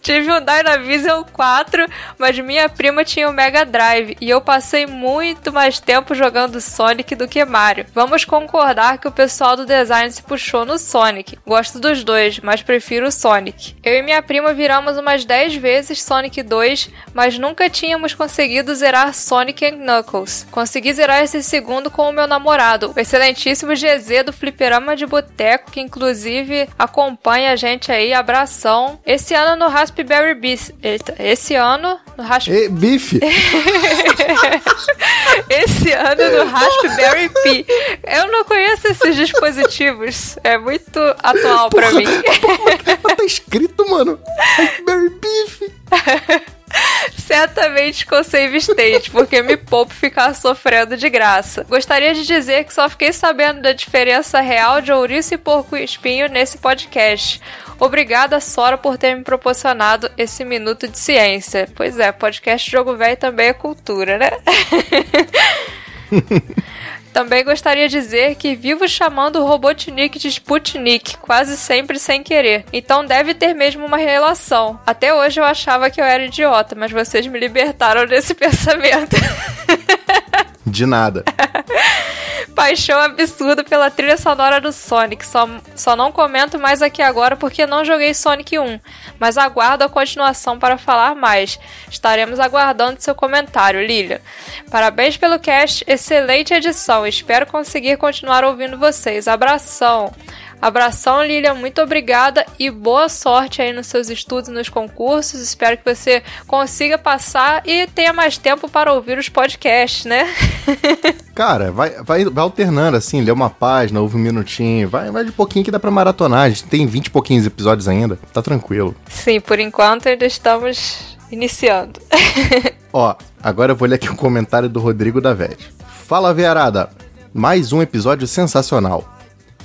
Tive um Dynavision 4, mas minha prima tinha o um Mega Drive e eu passei muito mais tempo jogando Sonic do que Mario. Vamos concordar que o pessoal do design se puxou no Sonic. Gosto dos dois, mas prefiro o Sonic. Eu e minha prima viramos umas 10 vezes Sonic 2, mas nunca tínhamos conseguido zerar Sonic and Knuckles. Consegui zerar esse segundo com o meu namorado, o excelentíssimo GZ do Fliperama de Boteco, que inclusive acompanha a gente aí. Abração. Esse ano no Raspberry Beef. Esse ano no Raspberry. Bife! (laughs) esse ano no Raspberry Pi. Eu não conheço esses dispositivos. É muito atual para mim. tá escrito, mano. Raspberry Beef. (laughs) Certamente com save state, porque me poupo ficar sofrendo de graça. Gostaria de dizer que só fiquei sabendo da diferença real de ouriço e porco espinho nesse podcast. Obrigada, Sora, por ter me proporcionado esse minuto de ciência. Pois é, podcast Jogo Velho também é cultura, né? (laughs) Também gostaria de dizer que vivo chamando o Robotnik de Sputnik, quase sempre sem querer. Então deve ter mesmo uma relação. Até hoje eu achava que eu era idiota, mas vocês me libertaram desse (laughs) pensamento. De nada. (laughs) Paixão absurda pela trilha sonora do Sonic. Só, só não comento mais aqui agora porque não joguei Sonic 1, mas aguardo a continuação para falar mais. Estaremos aguardando seu comentário, Lilia. Parabéns pelo cast, excelente edição. Espero conseguir continuar ouvindo vocês. Abração. Abração, Lilian, muito obrigada e boa sorte aí nos seus estudos nos concursos. Espero que você consiga passar e tenha mais tempo para ouvir os podcasts, né? (laughs) Cara, vai, vai, vai alternando assim, lê uma página, ouve um minutinho, vai, vai de pouquinho que dá pra maratonar. A gente tem 20 e pouquinhos episódios ainda, tá tranquilo. Sim, por enquanto ainda estamos iniciando. (laughs) Ó, agora eu vou ler aqui um comentário do Rodrigo da Vete. Fala, Vearada! Mais um episódio sensacional.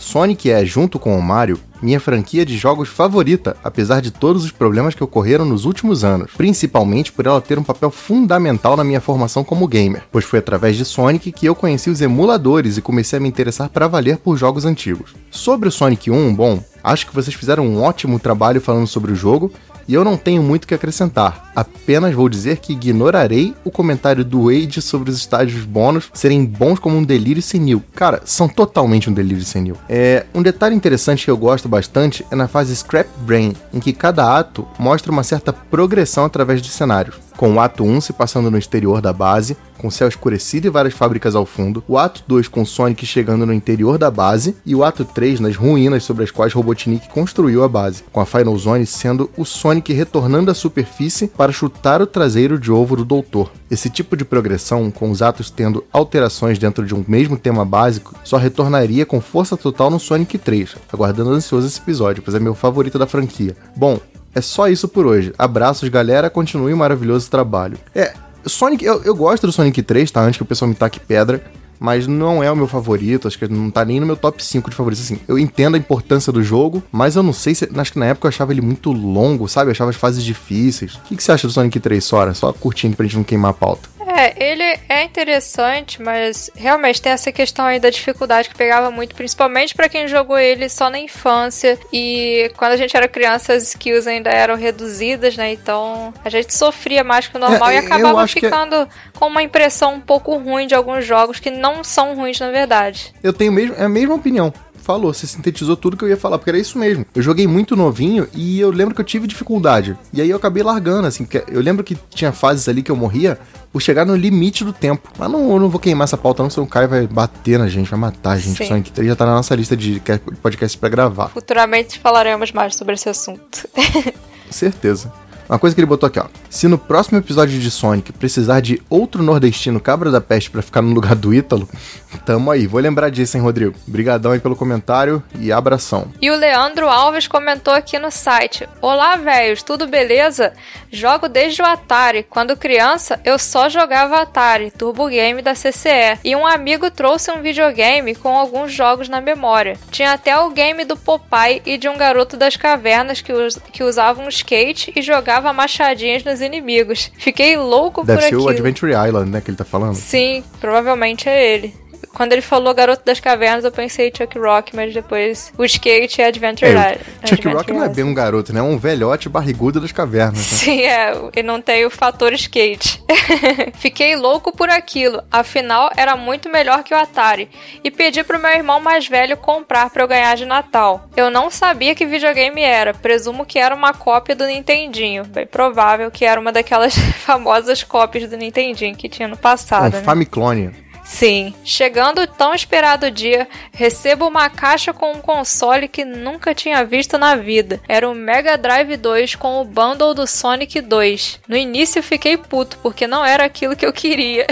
Sonic é, junto com o Mario, minha franquia de jogos favorita, apesar de todos os problemas que ocorreram nos últimos anos, principalmente por ela ter um papel fundamental na minha formação como gamer, pois foi através de Sonic que eu conheci os emuladores e comecei a me interessar para valer por jogos antigos. Sobre o Sonic 1, bom, acho que vocês fizeram um ótimo trabalho falando sobre o jogo e eu não tenho muito que acrescentar, apenas vou dizer que ignorarei o comentário do Wade sobre os estágios bônus serem bons como um delírio senil. Cara, são totalmente um delírio senil. É, um detalhe interessante que eu gosto bastante é na fase Scrap Brain, em que cada ato mostra uma certa progressão através dos cenários. Com o ato 1 se passando no exterior da base, com céu escurecido e várias fábricas ao fundo, o ato 2 com Sonic chegando no interior da base, e o ato 3 nas ruínas sobre as quais Robotnik construiu a base, com a Final Zone sendo o Sonic retornando à superfície para chutar o traseiro de ovo do Doutor. Esse tipo de progressão, com os atos tendo alterações dentro de um mesmo tema básico, só retornaria com força total no Sonic 3, aguardando ansioso esse episódio, pois é meu favorito da franquia. Bom, é só isso por hoje. Abraços, galera. Continue o maravilhoso trabalho. É, Sonic, eu, eu gosto do Sonic 3, tá? Antes que o pessoal me taque pedra. Mas não é o meu favorito, acho que não tá nem no meu top 5 de favoritos. Assim, eu entendo a importância do jogo, mas eu não sei se. Acho que na época eu achava ele muito longo, sabe? Eu achava as fases difíceis. O que, que você acha do Sonic 3, Sora? Só curtindo pra gente não queimar a pauta. É, ele é interessante, mas realmente tem essa questão aí da dificuldade que pegava muito, principalmente para quem jogou ele só na infância. E quando a gente era criança, as skills ainda eram reduzidas, né? Então a gente sofria mais que o normal É, e acabava é- ficando com uma impressão um pouco ruim de alguns jogos que não são ruins na verdade. Eu tenho mesmo, é a mesma opinião. Falou, você sintetizou tudo que eu ia falar, porque era isso mesmo. Eu joguei muito novinho e eu lembro que eu tive dificuldade. E aí eu acabei largando, assim, porque eu lembro que tinha fases ali que eu morria por chegar no limite do tempo. Mas não, eu não vou queimar essa pauta, não, senão o Caio vai bater na gente, vai matar a gente. Sim. Sonic 3 já tá na nossa lista de ca- podcast pra gravar. Futuramente falaremos mais sobre esse assunto. (laughs) Certeza. Uma coisa que ele botou aqui, ó. Se no próximo episódio de Sonic precisar de outro nordestino cabra da peste pra ficar no lugar do Ítalo, (laughs) tamo aí. Vou lembrar disso, hein, Rodrigo? Obrigadão aí pelo comentário e abração. E o Leandro Alves comentou aqui no site: Olá, velhos, tudo beleza? Jogo desde o Atari. Quando criança, eu só jogava Atari, Turbo Game da CCE. E um amigo trouxe um videogame com alguns jogos na memória. Tinha até o game do Popeye e de um garoto das cavernas que, us- que usava um skate e jogava machadinhas nos inimigos. Fiquei louco Deve por ser o aquilo. Adventure Island, né, que ele tá falando. Sim, provavelmente é ele. Quando ele falou Garoto das Cavernas, eu pensei Chuck Rock, mas depois o skate é Adventure É, Chuck Rock não é bem um garoto, né? É um velhote barrigudo das cavernas. né? Sim, é, ele não tem o fator skate. (laughs) Fiquei louco por aquilo, afinal era muito melhor que o Atari. E pedi pro meu irmão mais velho comprar pra eu ganhar de Natal. Eu não sabia que videogame era, presumo que era uma cópia do Nintendinho. Bem provável que era uma daquelas (laughs) famosas cópias do Nintendinho que tinha no É passado, um né? Famiclone. Sim, chegando o tão esperado dia, recebo uma caixa com um console que nunca tinha visto na vida. Era o Mega Drive 2 com o bundle do Sonic 2. No início fiquei puto, porque não era aquilo que eu queria.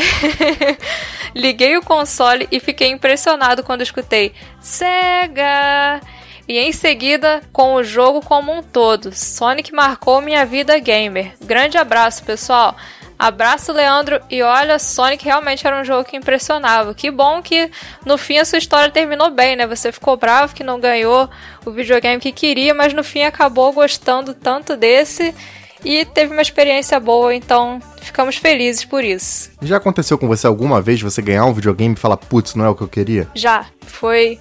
(laughs) Liguei o console e fiquei impressionado quando escutei Sega! E em seguida, com o jogo como um todo. Sonic marcou minha vida gamer. Grande abraço, pessoal! Abraço, Leandro. E olha, Sonic realmente era um jogo que impressionava. Que bom que no fim a sua história terminou bem, né? Você ficou bravo que não ganhou o videogame que queria, mas no fim acabou gostando tanto desse e teve uma experiência boa, então ficamos felizes por isso. Já aconteceu com você alguma vez você ganhar um videogame e falar, putz, não é o que eu queria? Já, foi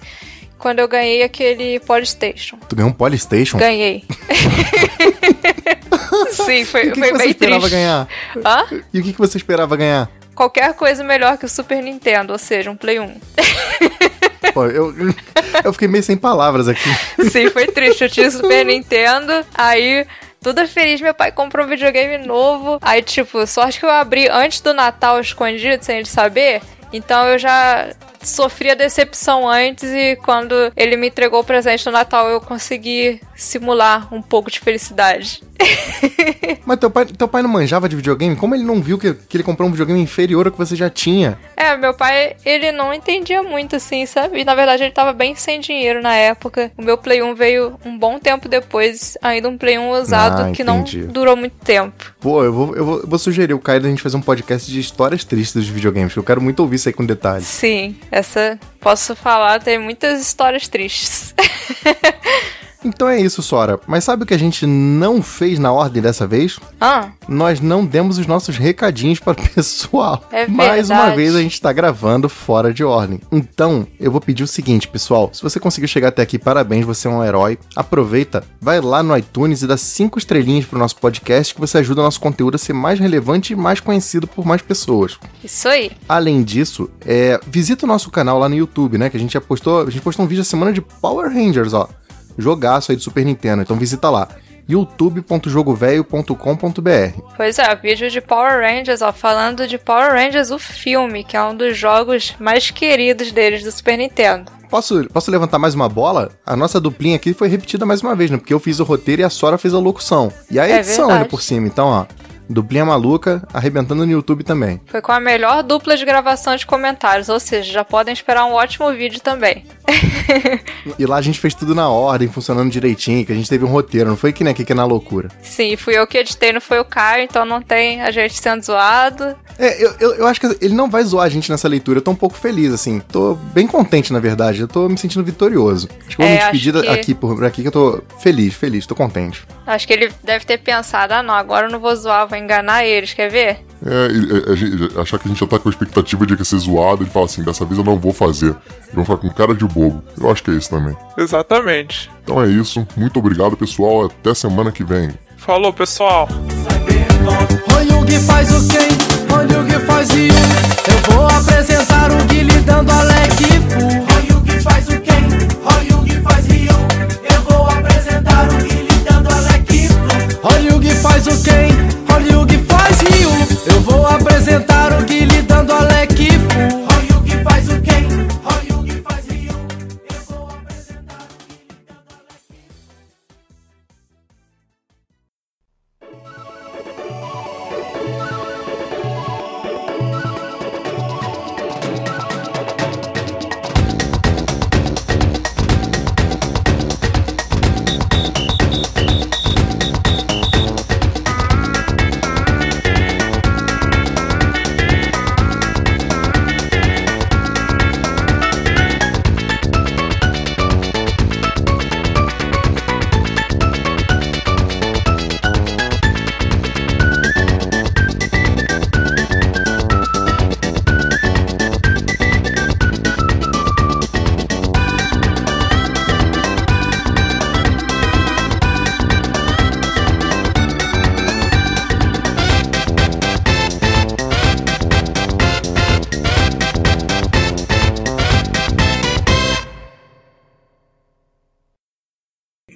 quando eu ganhei aquele Polystation. Tu ganhou um Polystation? Ganhei. (laughs) Sim, (laughs) foi, o que, foi que você bem esperava triste. ganhar? Hã? E o que, que você esperava ganhar? Qualquer coisa melhor que o Super Nintendo, ou seja, um Play 1. (laughs) Pô, eu, eu fiquei meio sem palavras aqui. Sim, foi triste. Eu tinha o Super Nintendo, aí. Toda feliz, meu pai comprou um videogame novo. Aí, tipo, sorte que eu abri antes do Natal escondido, sem ele saber. Então eu já sofri a decepção antes e quando ele me entregou o presente no Natal eu consegui simular um pouco de felicidade. (laughs) Mas teu pai, teu pai não manjava de videogame? Como ele não viu que, que ele comprou um videogame inferior ao que você já tinha? É, meu pai, ele não entendia muito assim, sabe? E na verdade ele tava bem sem dinheiro na época. O meu Play 1 veio um bom tempo depois, ainda um Play 1 usado Ah, que não durou muito tempo. Pô, eu vou, eu vou, eu vou sugerir o Caio da gente fazer um podcast de histórias tristes dos videogames, que eu quero muito ouvir isso aí com detalhes. Sim, essa posso falar, tem muitas histórias tristes. (laughs) Então é isso, Sora. Mas sabe o que a gente não fez na ordem dessa vez? ah, Nós não demos os nossos recadinhos para o (laughs) pessoal. É Mais uma verdade. vez a gente tá gravando fora de ordem. Então, eu vou pedir o seguinte, pessoal. Se você conseguiu chegar até aqui, parabéns, você é um herói. Aproveita, vai lá no iTunes e dá cinco estrelinhas pro nosso podcast, que você ajuda o nosso conteúdo a ser mais relevante e mais conhecido por mais pessoas. isso aí. Além disso, é, visita o nosso canal lá no YouTube, né? Que a gente já postou. A gente postou um vídeo a semana de Power Rangers, ó. Jogaço aí do Super Nintendo. Então visita lá. youtube.jogovelho.com.br. Pois é, vídeo de Power Rangers, ó, falando de Power Rangers, o filme, que é um dos jogos mais queridos deles do Super Nintendo. Posso, posso levantar mais uma bola? A nossa duplinha aqui foi repetida mais uma vez, né? Porque eu fiz o roteiro e a Sora fez a locução. E a É edição ainda por cima. Então, ó, duplinha maluca, arrebentando no YouTube também. Foi com a melhor dupla de gravação de comentários, ou seja, já podem esperar um ótimo vídeo também. (laughs) E lá a gente fez tudo na ordem, funcionando direitinho, que a gente teve um roteiro, não foi que nem aqui que é na loucura. Sim, fui eu que editei, não foi o Caio, então não tem a gente sendo zoado. É, eu, eu, eu acho que ele não vai zoar a gente nessa leitura. Eu tô um pouco feliz, assim. Tô bem contente, na verdade. Eu tô me sentindo vitorioso. Acho que eu vou É, me despedir que- aqui por, por aqui que eu tô feliz, feliz, tô contente. Acho que ele deve ter pensado, ah não, agora eu não vou zoar, vou enganar eles, quer ver? É, a gente- achar que a gente já tá com a expectativa de que ser zoado, ele fala assim, dessa vez eu não vou fazer. Eu vou ficar com cara de bobo. Eu acho que é isso também. Exatamente. Então é isso. Muito obrigado, pessoal. Até semana que vem. Falou, pessoal. Oyug faz o quem? Oyug faz Ryu. Eu vou apresentar o Guile dando Alec Fu. Oyug faz o quem? Oyug faz Ryu. Eu vou apresentar o Guile dando Alec Fu. Oyug faz o quem? Oyug faz Ryu. Eu vou apresentar o Guile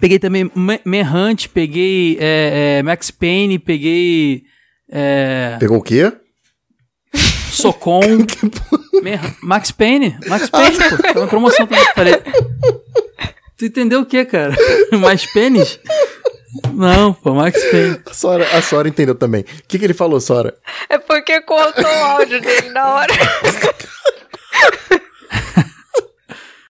Peguei também Ma- Manhunt, peguei é, é, Max Payne, peguei é, Pegou o quê? Socom. (laughs) Manhunt- Max Payne? Max Payne, pô. Tá na promoção também. Falei. Tu entendeu o que, cara? (laughs) Mais pênis? Não, pô, Max Payne. A Sora, a Sora entendeu também. O que, que ele falou, Sora? É porque cortou o áudio dele na hora. (laughs)